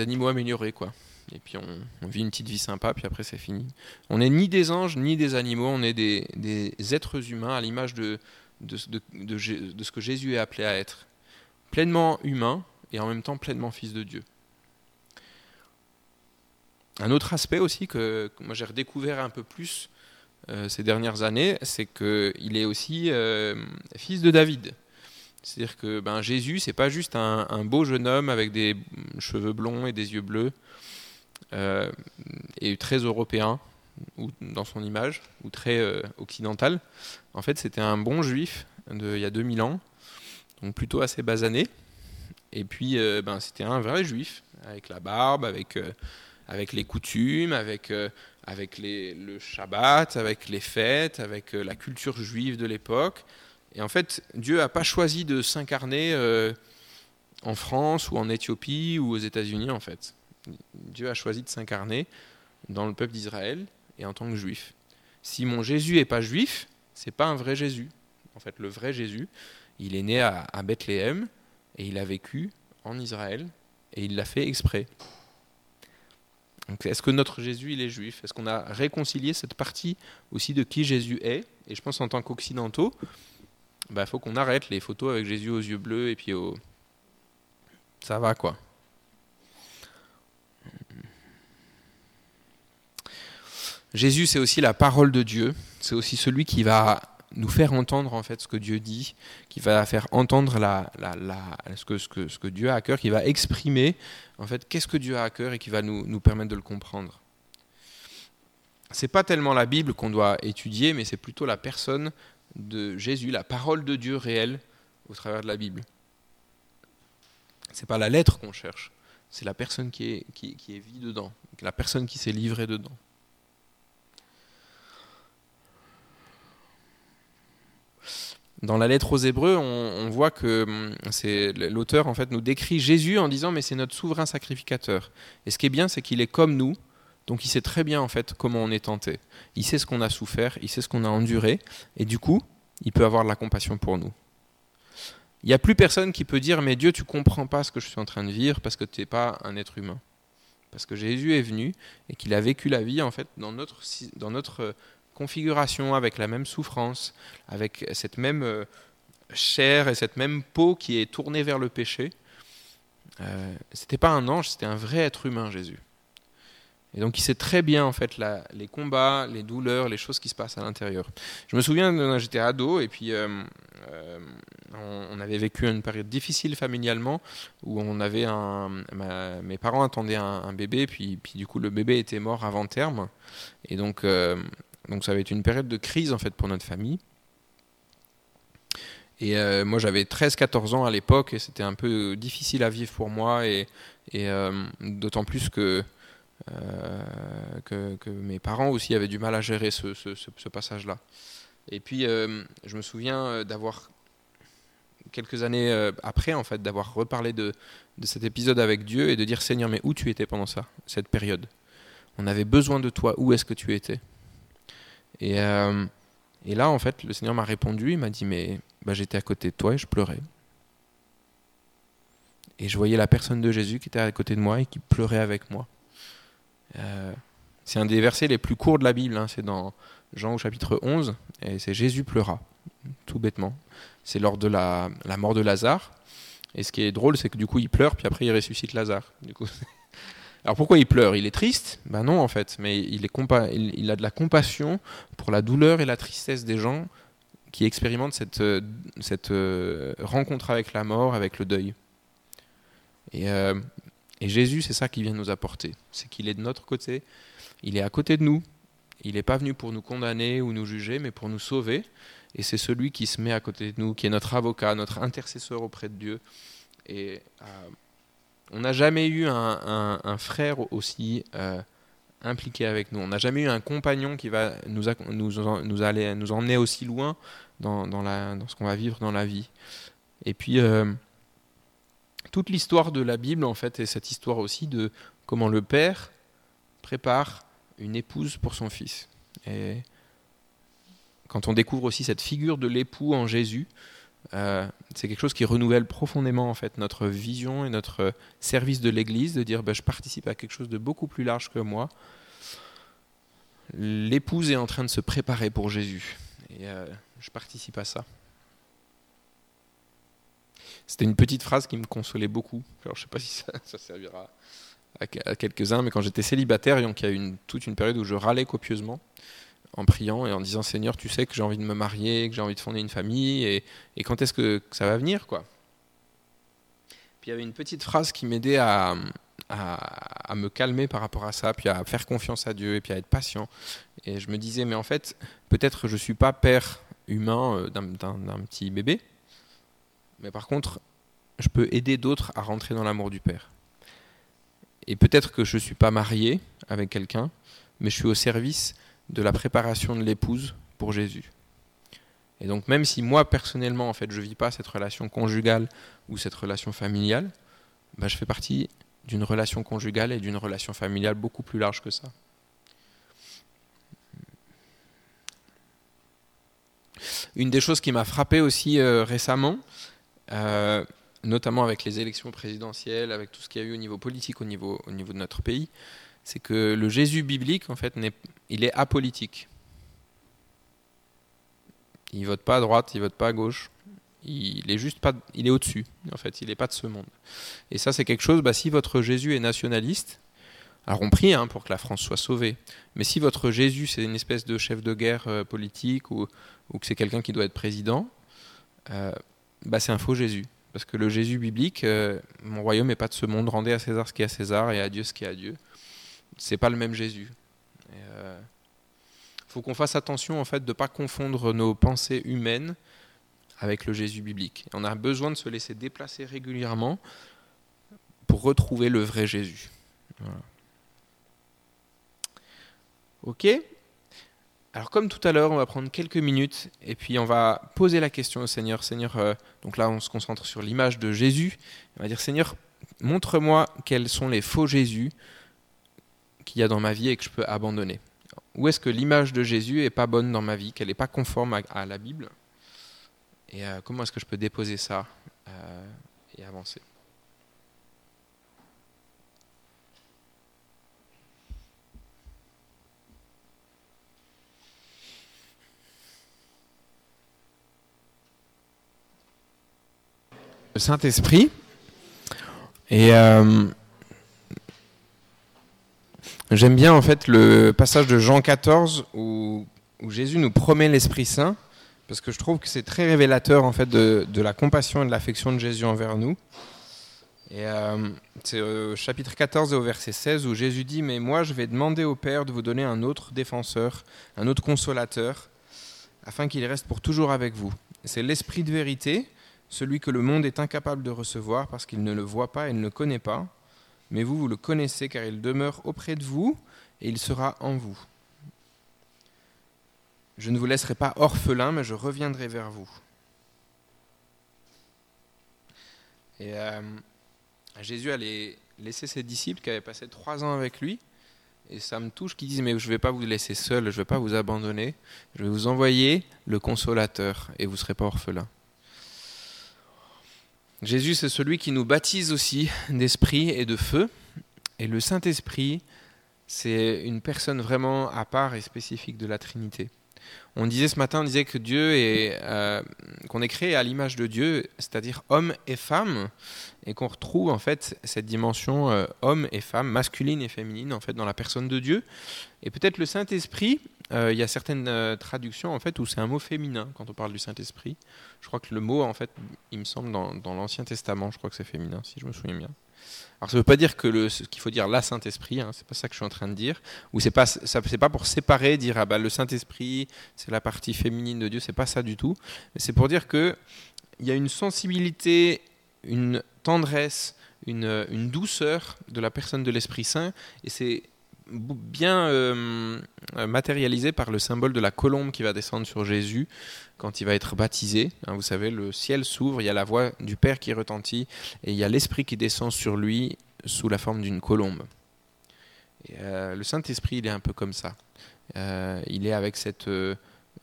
animaux améliorés, quoi. Et puis on, vit une petite vie sympa, puis après c'est fini. On n'est ni des anges ni des animaux, on est des, êtres humains à l'image de, ce que Jésus est appelé à être. Pleinement humain, et en même temps pleinement fils de Dieu. Un autre aspect aussi que, j'ai redécouvert un peu plus euh, ces dernières années, c'est qu'il est aussi euh, fils de David. C'est-à-dire que ben, Jésus, c'est pas juste un, beau jeune homme avec des cheveux blonds et des yeux bleus, euh, et très européen ou, dans son image, ou très occidental. En fait, c'était un bon juif de, il y a 2000 ans, donc plutôt assez basané, et puis, euh, ben, c'était un vrai juif, avec la barbe, avec, euh, les coutumes, avec, euh, avec les, le Shabbat, avec les fêtes, avec la culture juive de l'époque. Et en fait, Dieu n'a pas choisi de s'incarner en France ou en Éthiopie ou aux États-Unis, en fait. Dieu a choisi de s'incarner dans le peuple d'Israël et en tant que juif. Si mon Jésus n'est pas juif, c'est pas un vrai Jésus. En fait, le vrai Jésus, il est né à, à Bethléem, et il a vécu en Israël et il l'a fait exprès. Est-ce que notre Jésus, il est juif? Est-ce qu'on a réconcilié cette partie aussi de qui Jésus est? Et je pense en tant qu'occidentaux, bah, faut qu'on arrête les photos avec Jésus aux yeux bleus et puis au... Ça va quoi. Jésus, c'est aussi la parole de Dieu. C'est aussi celui qui va nous faire entendre en fait ce que Dieu dit, qui va faire entendre la, la, ce, que, ce, que, ce, que, Dieu a à cœur, qui va exprimer en fait qu'est-ce que Dieu a à cœur et qui va nous, nous permettre de le comprendre. C'est pas tellement la Bible qu'on doit étudier, mais c'est plutôt la personne de Jésus, la parole de Dieu réelle au travers de la Bible. C'est pas la lettre qu'on cherche, c'est la personne qui est, qui, qui vie dedans, la personne qui s'est livrée dedans. Dans la lettre aux Hébreux, on, voit que hum, c'est l'auteur en fait nous décrit Jésus en disant mais c'est notre souverain sacrificateur. Et ce qui est bien, c'est qu'il est comme nous, Donc il sait très bien en fait comment on est tenté. Il sait ce qu'on a souffert, il sait ce qu'on a enduré, et du coup, il peut avoir de la compassion pour nous. Il n'y a plus personne qui peut dire mais Dieu, tu comprends pas ce que je suis en train de vivre parce que tu n'es pas un être humain. Parce que Jésus est venu et qu'il a vécu la vie en fait dans notre, notre configuration, avec la même souffrance, avec cette même euh, chair et cette même peau qui est tournée vers le péché. Euh, c'était pas un ange, c'était un vrai être humain, Jésus. Et donc il sait très bien en fait les combats, les douleurs, les choses qui se passent à l'intérieur. Je me souviens, j'étais ado et puis euh, euh, on, avait vécu une période difficile familialement où on avait mes parents attendaient un, bébé puis, puis du coup le bébé était mort avant terme et donc euh, ça avait été une période de crise en fait pour notre famille. Et moi j'avais 13-14 ans à l'époque et c'était un peu difficile à vivre pour moi et d'autant plus que euh, que, mes parents aussi avaient du mal à gérer ce, passage-là. Et puis, euh, je me souviens euh, d'avoir, quelques années après, en fait, d'avoir reparlé de, cet épisode avec Dieu et de dire Seigneur, mais où tu étais pendant ça, cette période? On avait besoin de toi, où est-ce que tu étais? Et, là, en fait, le Seigneur m'a répondu, il m'a dit, mais bah, j'étais à côté de toi et je pleurais. Et je voyais la personne de Jésus qui était à côté de moi et qui pleurait avec moi. Euh, c'est un des versets les plus courts de la Bible, hein. c'est dans Jean au chapitre 11, et c'est Jésus pleura, tout bêtement. C'est lors de la, mort de Lazare. Et ce qui est drôle, c'est que du coup, il pleure, puis après, il ressuscite Lazare. Du coup, Alors pourquoi il pleure? Il est triste? Ben non, en fait, mais il, a de la compassion pour la douleur et la tristesse des gens qui expérimentent cette, cette euh, rencontre avec la mort, avec le deuil. Et euh, et Jésus, c'est ça qu'il vient nous apporter. C'est qu'il est de notre côté, il est à côté de nous. Il n'est pas venu pour nous condamner ou nous juger, mais pour nous sauver. Et c'est celui qui se met à côté de nous, qui est notre avocat, notre intercesseur auprès de Dieu. Et euh, on n'a jamais eu un, frère aussi euh, impliqué avec nous. On n'a jamais eu un compagnon qui va nous, nous, nous, aller, nous emmener aussi loin dans, dans, la, dans ce qu'on va vivre dans la vie. Et puis, euh, toute l'histoire de la Bible, en fait, est cette histoire aussi de comment le père prépare une épouse pour son fils. Et quand on découvre aussi cette figure de l'époux en Jésus, euh, c'est quelque chose qui renouvelle profondément en fait notre vision et notre service de l'Église, de dire ben, je participe à quelque chose de beaucoup plus large que moi. L'épouse est en train de se préparer pour Jésus et euh, je participe à ça. C'était une petite phrase qui me consolait beaucoup. Alors, je sais pas si ça, servira à, quelques-uns, mais quand j'étais célibataire, il y a eu toute une période où je râlais copieusement en priant et en disant Seigneur, tu sais que j'ai envie de me marier, que j'ai envie de fonder une famille, et, quand est-ce que, ça va venir quoi? Puis il y avait une petite phrase qui m'aidait à, à, me calmer par rapport à ça, puis à faire confiance à Dieu, et puis à être patient. Et je me disais, mais en fait, peut-être je ne suis pas père humain euh, d'un petit bébé, mais par contre, je peux aider d'autres à rentrer dans l'amour du Père. Et peut-être que je ne suis pas marié avec quelqu'un, mais je suis au service de la préparation de l'épouse pour Jésus. Et donc même si moi personnellement en fait je vis pas cette relation conjugale ou cette relation familiale, bah, je fais partie d'une relation conjugale et d'une relation familiale beaucoup plus large que ça. Une des choses qui m'a frappé aussi euh, récemment, euh, notamment avec les élections présidentielles, avec tout ce qu'il y a eu au niveau politique, au niveau, au niveau de notre pays, c'est que le Jésus biblique, en fait, il est apolitique. Il vote pas à droite, il vote pas à gauche. Il est juste pas, il est au-dessus. En fait, il n'est pas de ce monde. Et ça, c'est quelque chose. Bah, si votre Jésus est nationaliste, alors on prie hein, pour que la France soit sauvée. Mais si votre Jésus c'est une espèce de chef de guerre euh, politique ou, ou que c'est quelqu'un qui doit être président, euh, bah, c'est un faux Jésus. Parce que le Jésus biblique, euh, mon royaume n'est pas de ce monde, rendez à César ce qui est à César et à Dieu ce qui est à Dieu. C'est pas le même Jésus. Il euh, faut qu'on fasse attention en fait de ne pas confondre nos pensées humaines avec le Jésus biblique. On a besoin de se laisser déplacer régulièrement pour retrouver le vrai Jésus. Ok? Alors comme tout à l'heure, on va prendre quelques minutes et puis on va poser la question au Seigneur. Seigneur, euh, donc là on se concentre sur l'image de Jésus. On va dire Seigneur, montre-moi quels sont les faux Jésus qu'il y a dans ma vie et que je peux abandonner Où est-ce que l'image de Jésus est pas bonne dans ma vie, qu'elle n'est pas conforme à, la Bible? Et euh, comment est-ce que je peux déposer ça euh, et avancer? Le Saint-Esprit. Et euh, J'aime bien en fait le passage de Jean 14 où, Jésus nous promet l'Esprit Saint, parce que je trouve que c'est très révélateur en fait de, la compassion et de l'affection de Jésus envers nous. Et euh, c'est au chapitre 14 et au verset 16 où Jésus dit Mais moi je vais demander au Père de vous donner un autre défenseur, un autre consolateur, afin qu'il reste pour toujours avec vous. C'est l'Esprit de vérité, celui que le monde est incapable de recevoir parce qu'il ne le voit pas et ne le connaît pas mais vous, vous le connaissez car il demeure auprès de vous et il sera en vous. Je ne vous laisserai pas orphelin, mais je reviendrai vers vous. Et euh, Jésus allait laisser ses disciples qui avaient passé trois ans avec lui, et ça me touche qu'ils disent, mais je ne vais pas vous laisser seul, je ne vais pas vous abandonner, je vais vous envoyer le consolateur, et vous ne serez pas orphelin. Jésus, c'est celui qui nous baptise aussi d'esprit et de feu. Et le Saint-Esprit, c'est une personne vraiment à part et spécifique de la Trinité. On disait ce matin, on disait que Dieu est, euh, qu'on est créé à l'image de Dieu, c'est-à-dire homme et femme, et qu'on retrouve en fait cette dimension euh, homme et femme, masculine et féminine en fait dans la personne de Dieu. Et peut-être le Saint-Esprit, euh, il y a certaines euh, traductions en fait où c'est un mot féminin quand on parle du Saint-Esprit. Je crois que le mot en fait, il me semble dans, l'Ancien Testament, je crois que c'est féminin si je me souviens bien. Alors ça ne veut pas dire que le, qu'il faut dire la Saint-Esprit, hein, c'est pas ça que je suis en train de dire. Ou c'est pas ça, c'est pas pour séparer, dire ah bah le Saint-Esprit c'est la partie féminine de Dieu, c'est pas ça du tout. Mais c'est pour dire que il y a une sensibilité, une tendresse, une, une douceur de la personne de l'Esprit Saint, et c'est bien euh, matérialisé par le symbole de la colombe qui va descendre sur Jésus quand il va être baptisé. Hein, vous savez, le ciel s'ouvre, il y a la voix du Père qui retentit et il y a l'Esprit qui descend sur lui sous la forme d'une colombe. Euh, le Saint-Esprit, il est un peu comme ça. Euh, il est avec cette,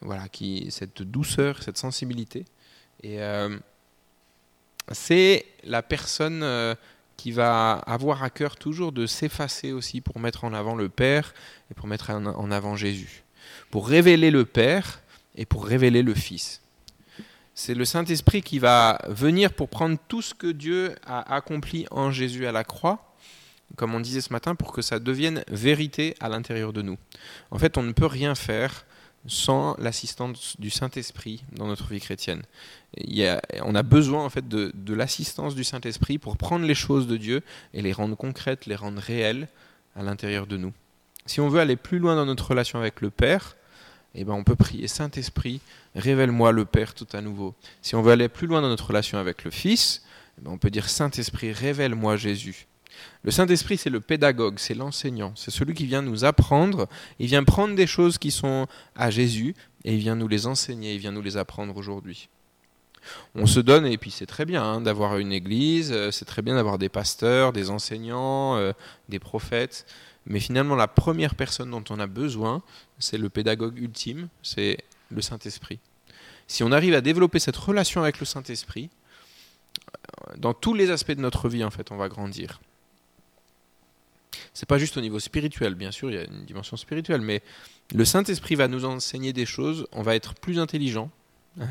voilà, cette douceur, cette sensibilité. Et c'est la personne qui va avoir à cœur toujours de s'effacer aussi pour mettre en avant le Père et pour mettre en avant Jésus, pour révéler le Père et pour révéler le Fils. C'est le Saint-Esprit qui va venir pour prendre tout ce que Dieu a accompli en Jésus à la croix, comme on disait ce matin, pour que ça devienne vérité à l'intérieur de nous. En fait, on ne peut rien faire sans l'assistance du Saint-Esprit dans notre vie chrétienne. on a besoin en fait de, l'assistance du Saint-Esprit pour prendre les choses de Dieu et les rendre concrètes, les rendre réelles à l'intérieur de nous. Si on veut aller plus loin dans notre relation avec le Père, eh ben on peut prier Saint-Esprit, révèle-moi le Père tout à nouveau. Si on veut aller plus loin dans notre relation avec le Fils, eh ben on peut dire Saint-Esprit, révèle-moi Jésus. Le Saint-Esprit, c'est le pédagogue, c'est l'enseignant, c'est celui qui vient nous apprendre, il vient prendre des choses qui sont à Jésus et il vient nous les enseigner, il vient nous les apprendre aujourd'hui. On se donne, et puis c'est très bien hein, d'avoir une église, euh, c'est très bien d'avoir des pasteurs, des enseignants, euh, des prophètes, mais finalement la première personne dont on a besoin, c'est le pédagogue ultime, c'est le Saint-Esprit. Si on arrive à développer cette relation avec le Saint-Esprit, euh, dans tous les aspects de notre vie, en fait, on va grandir c'est pas juste au niveau spirituel, bien sûr, il y a une dimension spirituelle, mais le Saint-Esprit va nous enseigner des choses, on va être plus intelligent,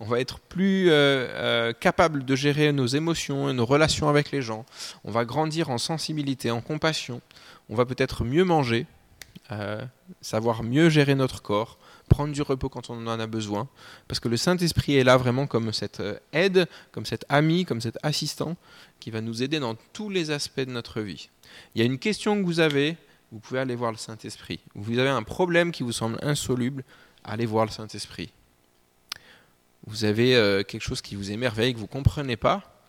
on va être plus euh, euh, capable de gérer nos émotions et nos relations avec les gens, on va grandir en sensibilité, en compassion, on va peut-être mieux manger, euh, savoir mieux gérer notre corps, prendre du repos quand on en a besoin, parce que le Saint-Esprit est là vraiment comme cette aide, comme cet ami, comme cet assistant qui va nous aider dans tous les aspects de notre vie. Il y a une question que vous avez, vous pouvez aller voir le Saint-Esprit. Vous avez un problème qui vous semble insoluble, allez voir le Saint-Esprit. Vous avez euh, quelque chose qui vous émerveille, que vous ne comprenez pas,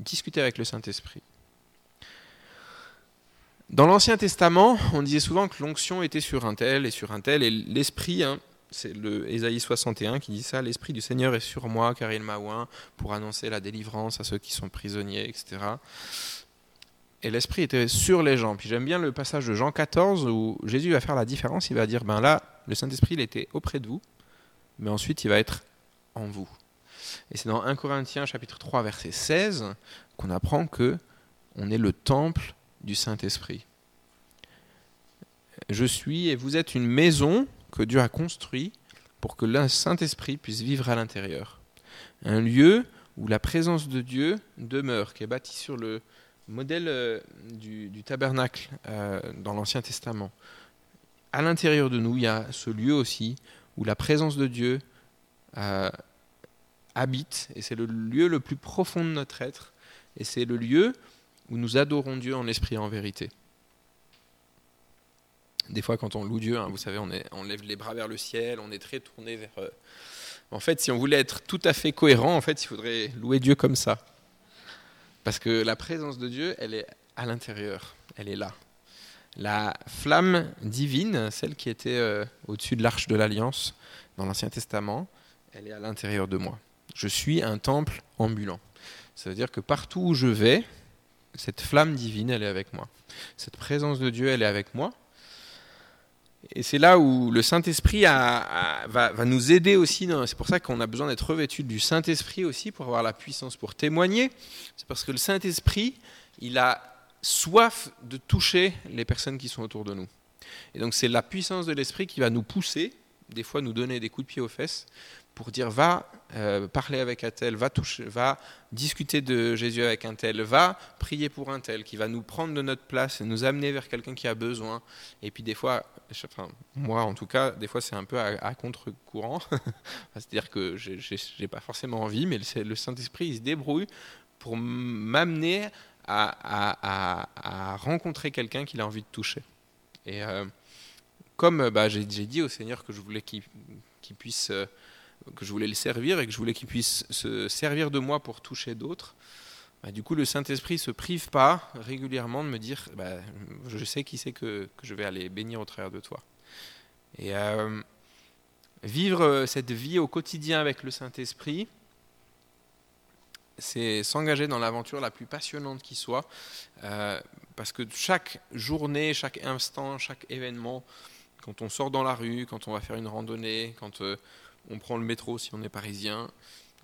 discutez avec le Saint-Esprit. Dans l'Ancien Testament, on disait souvent que l'onction était sur un tel et sur un tel, et l'Esprit, hein, c'est le Ésaïe 61 qui dit ça, l'Esprit du Seigneur est sur moi car il m'a oint pour annoncer la délivrance à ceux qui sont prisonniers, etc. et l'Esprit était sur les gens. Puis j'aime bien le passage de Jean 14 où Jésus va faire la différence. Il va dire, ben là, le Saint-Esprit, il était auprès de vous, mais ensuite il va être en vous. Et c'est dans 1 Corinthiens chapitre 3 verset 16 qu'on apprend que on est le temple du Saint-Esprit. Je suis et vous êtes une maison que Dieu a construite pour que le Saint-Esprit puisse vivre à l'intérieur. Un lieu où la présence de Dieu demeure, qui est bâti sur le modèle euh, du, tabernacle euh, dans l'Ancien Testament. À l'intérieur de nous, il y a ce lieu aussi où la présence de Dieu euh, habite, et c'est le lieu le plus profond de notre être, et c'est le lieu où nous adorons Dieu en esprit et en vérité. Des fois, quand on loue Dieu, hein, vous savez, on, lève les bras vers le ciel, on est très tourné vers. En fait, si on voulait être tout à fait cohérent, en fait, il faudrait louer Dieu comme ça. Parce que la présence de Dieu, elle est à l'intérieur, elle est là. La flamme divine, celle qui était euh, au-dessus de l'arche de l'alliance dans l'Ancien Testament, elle est à l'intérieur de moi. Je suis un temple ambulant. Ça veut dire que partout où je vais, cette flamme divine, elle est avec moi. Cette présence de Dieu, elle est avec moi. Et c'est là où le Saint-Esprit va, va, nous aider aussi. C'est pour ça qu'on a besoin d'être revêtu du Saint-Esprit aussi pour avoir la puissance pour témoigner. C'est parce que le Saint-Esprit, il a soif de toucher les personnes qui sont autour de nous. Et donc c'est la puissance de l'Esprit qui va nous pousser, des fois nous donner des coups de pied aux fesses, pour dire va euh, parler avec un tel, va, toucher, va discuter de Jésus avec un tel, va prier pour un tel, qui va nous prendre de notre place et nous amener vers quelqu'un qui a besoin. Et puis des fois, moi en tout cas, des fois c'est un peu à, contre-courant. C'est-à-dire que je n'ai pas forcément envie, mais le, Saint-Esprit il se débrouille pour m'amener à, à, rencontrer quelqu'un qu'il a envie de toucher. Et euh, comme bah, j'ai dit au Seigneur que je voulais qu'il puisse... Euh, que je voulais le servir et que je voulais qu'il puisse se servir de moi pour toucher d'autres, bah, du coup, le Saint-Esprit se prive pas régulièrement de me dire bah, Je sais qui c'est que, je vais aller bénir au travers de toi. Et euh, vivre cette vie au quotidien avec le Saint-Esprit, c'est s'engager dans l'aventure la plus passionnante qui soit, euh, parce que chaque journée, chaque instant, chaque événement, quand on sort dans la rue, quand on va faire une randonnée, quand euh, on prend le métro si on est parisien,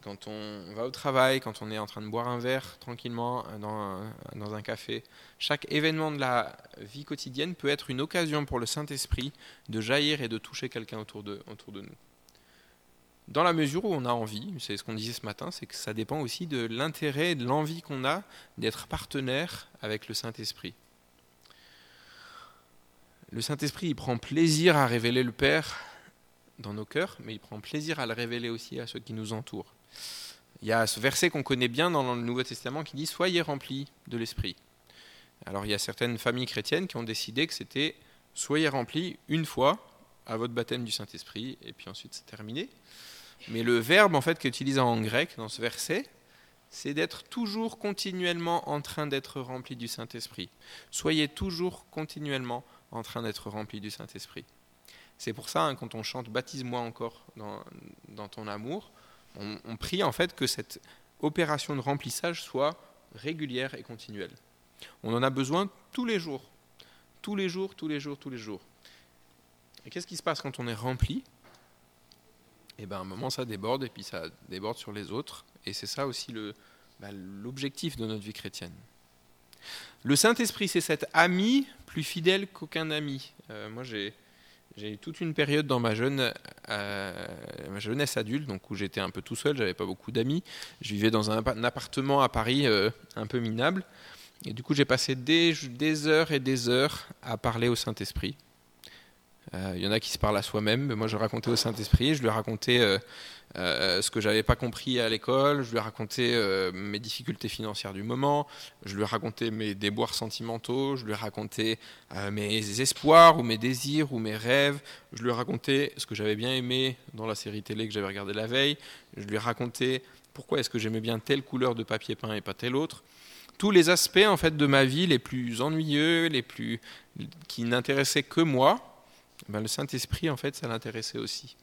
quand on va au travail, quand on est en train de boire un verre tranquillement dans un, café. Chaque événement de la vie quotidienne peut être une occasion pour le Saint-Esprit de jaillir et de toucher quelqu'un autour de, autour de nous. Dans la mesure où on a envie, c'est ce qu'on disait ce matin, c'est que ça dépend aussi de l'intérêt de l'envie qu'on a d'être partenaire avec le Saint-Esprit. Le Saint-Esprit, il prend plaisir à révéler le Père dans nos cœurs, mais il prend plaisir à le révéler aussi à ceux qui nous entourent. Il y a ce verset qu'on connaît bien dans le Nouveau Testament qui dit Soyez remplis de l'Esprit. Alors il y a certaines familles chrétiennes qui ont décidé que c'était Soyez remplis une fois à votre baptême du Saint-Esprit, et puis ensuite c'est terminé. Mais le verbe en fait utilisé en grec dans ce verset, c'est d'être toujours continuellement en train d'être rempli du Saint-Esprit. Soyez toujours continuellement en train d'être rempli du Saint-Esprit. C'est pour ça, hein, quand on chante Baptise-moi encore dans, ton amour, on, prie en fait que cette opération de remplissage soit régulière et continuelle. On en a besoin tous les jours. Tous les jours, tous les jours, tous les jours. Et qu'est-ce qui se passe quand on est rempli? Eh bien, à un moment, ça déborde, et puis ça déborde sur les autres. Et c'est ça aussi bah, l'objectif de notre vie chrétienne. Le Saint-Esprit, c'est cet ami plus fidèle qu'aucun ami. Euh, moi, j'ai j'ai eu toute une période dans ma, jeune, euh, ma jeunesse adulte, donc où j'étais un peu tout seul, j'avais pas beaucoup d'amis. Je vivais dans un, appartement à Paris euh, un peu minable. Et du coup, j'ai passé des, heures et des heures à parler au Saint-Esprit. Euh, il y en a qui se parlent à soi-même, mais moi je racontais au Saint-Esprit, je lui racontais euh, ce que j'avais pas compris à l'école, je lui racontais euh, mes difficultés financières du moment, je lui racontais mes déboires sentimentaux, je lui racontais euh, mes espoirs ou mes désirs ou mes rêves, je lui racontais ce que j'avais bien aimé dans la série télé que j'avais regardée la veille, je lui racontais pourquoi est-ce que j'aimais bien telle couleur de papier peint et pas telle autre. Tous les aspects en fait de ma vie les plus ennuyeux, les plus qui n'intéressaient que moi, ben, le Saint-Esprit en fait ça l'intéressait aussi.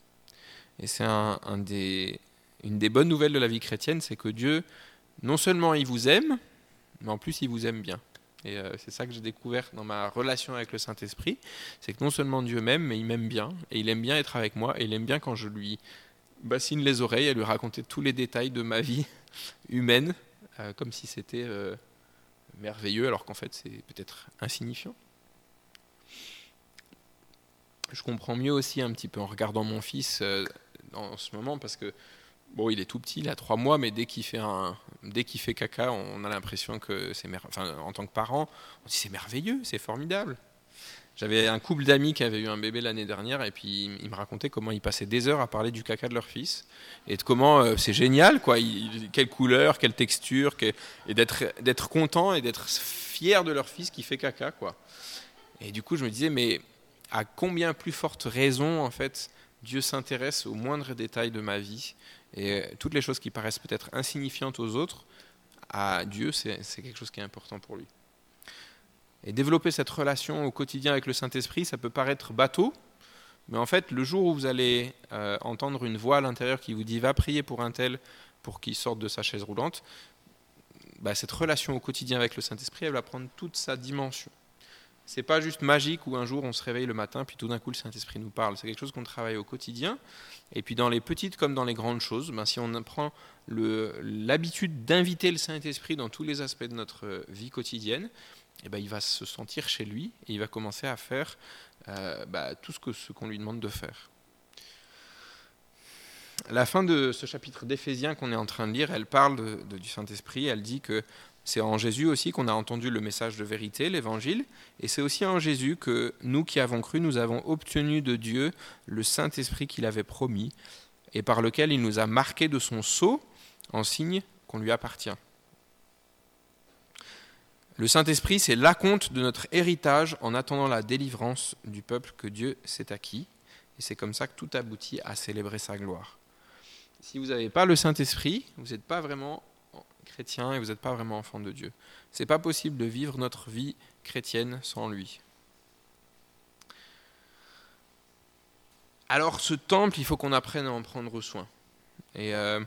Et c'est une des bonnes nouvelles de la vie chrétienne, c'est que Dieu, non seulement il vous aime, mais en plus il vous aime bien. Et euh, c'est ça que j'ai découvert dans ma relation avec le Saint-Esprit. C'est que non seulement Dieu m'aime, mais il m'aime bien. Et il aime bien être avec moi. Et il aime bien quand je lui bassine les oreilles et lui raconter tous les détails de ma vie humaine, euh, comme si c'était euh, merveilleux, alors qu'en fait c'est peut-être insignifiant. Je comprends mieux aussi un petit peu en regardant mon fils en ce moment, parce que Bon, il est tout petit, il a trois mois, mais dès qu'il fait un, dès qu'il fait caca, on a l'impression que c'est enfin, en tant que parent, on dit c'est merveilleux, c'est formidable. J'avais un couple d'amis qui avait eu un bébé l'année dernière et puis ils me racontaient comment ils passaient des heures à parler du caca de leur fils et de comment euh, c'est génial, quoi. quelle couleur, quelle texture, et d'être d'être content et d'être fier de leur fils qui fait caca, quoi. Et du coup, je me disais, mais à combien plus forte raison, en fait, Dieu s'intéresse aux moindres détails de ma vie et toutes les choses qui paraissent peut-être insignifiantes aux autres, à Dieu, c'est quelque chose qui est important pour lui. Et développer cette relation au quotidien avec le Saint-Esprit, ça peut paraître bateau, mais en fait, le jour où vous allez euh, entendre une voix à l'intérieur qui vous dit va prier pour un tel pour qu'il sorte de sa chaise roulante, bah, cette relation au quotidien avec le Saint-Esprit, elle va prendre toute sa dimension. C'est pas juste magique où un jour on se réveille le matin puis tout d'un coup le Saint-Esprit nous parle. C'est quelque chose qu'on travaille au quotidien. Et puis dans les petites comme dans les grandes choses, ben, si on prend l'habitude d'inviter le Saint-Esprit dans tous les aspects de notre vie quotidienne, eh ben, il va se sentir chez lui et il va commencer à faire euh, bah, tout ce qu'on lui demande de faire. La fin de ce chapitre d'Éphésiens qu'on est en train de lire, elle parle du Saint-Esprit, elle dit que c'est en Jésus aussi qu'on a entendu le message de vérité, l'évangile, et c'est aussi en Jésus que nous qui avons cru, nous avons obtenu de Dieu le Saint-Esprit qu'il avait promis, et par lequel il nous a marqué de son sceau en signe qu'on lui appartient. Le Saint-Esprit, c'est l'acompte de notre héritage en attendant la délivrance du peuple que Dieu s'est acquis, et c'est comme ça que tout aboutit à célébrer sa gloire. Si vous n'avez pas le Saint-Esprit, vous n'êtes pas vraiment chrétien et vous n'êtes pas vraiment enfant de Dieu. C'est pas possible de vivre notre vie chrétienne sans lui. Alors ce temple, il faut qu'on apprenne à en prendre soin. Et euh,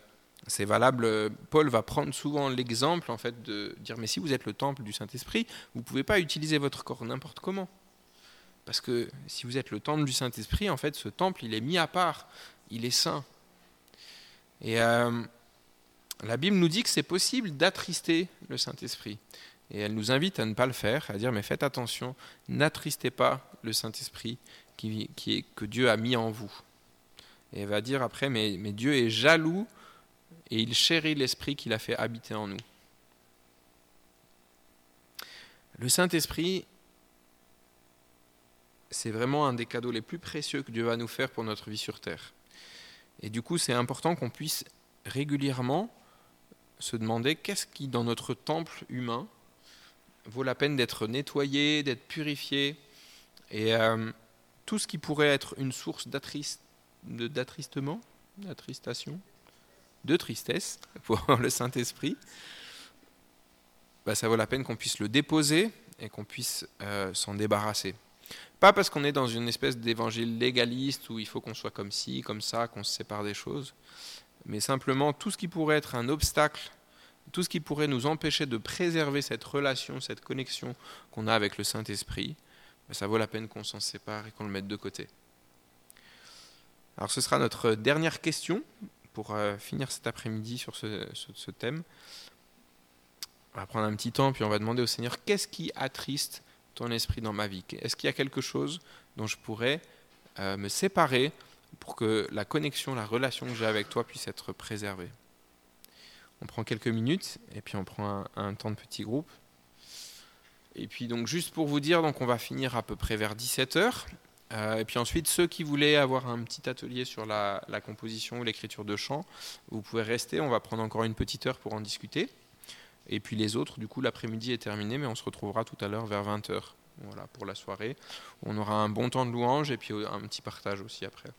c'est valable. Paul va prendre souvent l'exemple en fait de dire mais si vous êtes le temple du Saint-Esprit, vous ne pouvez pas utiliser votre corps n'importe comment. Parce que si vous êtes le temple du Saint-Esprit, en fait, ce temple, il est mis à part, il est saint. Et euh, la Bible nous dit que c'est possible d'attrister le Saint-Esprit. Et elle nous invite à ne pas le faire, à dire mais faites attention, n'attristez pas le Saint-Esprit qui, est, que Dieu a mis en vous. Et elle va dire après, mais, mais Dieu est jaloux et il chérit l'Esprit qu'il a fait habiter en nous. Le Saint-Esprit, c'est vraiment un des cadeaux les plus précieux que Dieu va nous faire pour notre vie sur Terre. Et du coup, c'est important qu'on puisse régulièrement se demander qu'est-ce qui, dans notre temple humain, vaut la peine d'être nettoyé, d'être purifié, et euh, tout ce qui pourrait être une source d'attristement, d'attristation, de tristesse pour le Saint-Esprit, bah, ça vaut la peine qu'on puisse le déposer et qu'on puisse euh, s'en débarrasser. Pas parce qu'on est dans une espèce d'évangile légaliste où il faut qu'on soit comme ci, comme ça, qu'on se sépare des choses, mais simplement tout ce qui pourrait être un obstacle, tout ce qui pourrait nous empêcher de préserver cette relation, cette connexion qu'on a avec le Saint-Esprit, ben, ça vaut la peine qu'on s'en sépare et qu'on le mette de côté. Alors ce sera notre dernière question pour euh, finir cet après-midi sur ce, thème. On va prendre un petit temps, puis on va demander au Seigneur, qu'est-ce qui attriste ton esprit dans ma vie? Est-ce qu'il y a quelque chose dont je pourrais euh, me séparer pour que la connexion, la relation que j'ai avec toi puisse être préservée. On prend quelques minutes et puis on prend un, temps de petit groupe. Et puis donc juste pour vous dire, donc on va finir à peu près vers 17h. Euh, et puis ensuite, ceux qui voulaient avoir un petit atelier sur la, composition ou l'écriture de chants, vous pouvez rester. On va prendre encore une petite heure pour en discuter. Et puis les autres, du coup, l'après-midi est terminé, mais on se retrouvera tout à l'heure vers 20h voilà, pour la soirée. On aura un bon temps de louange et puis un petit partage aussi après.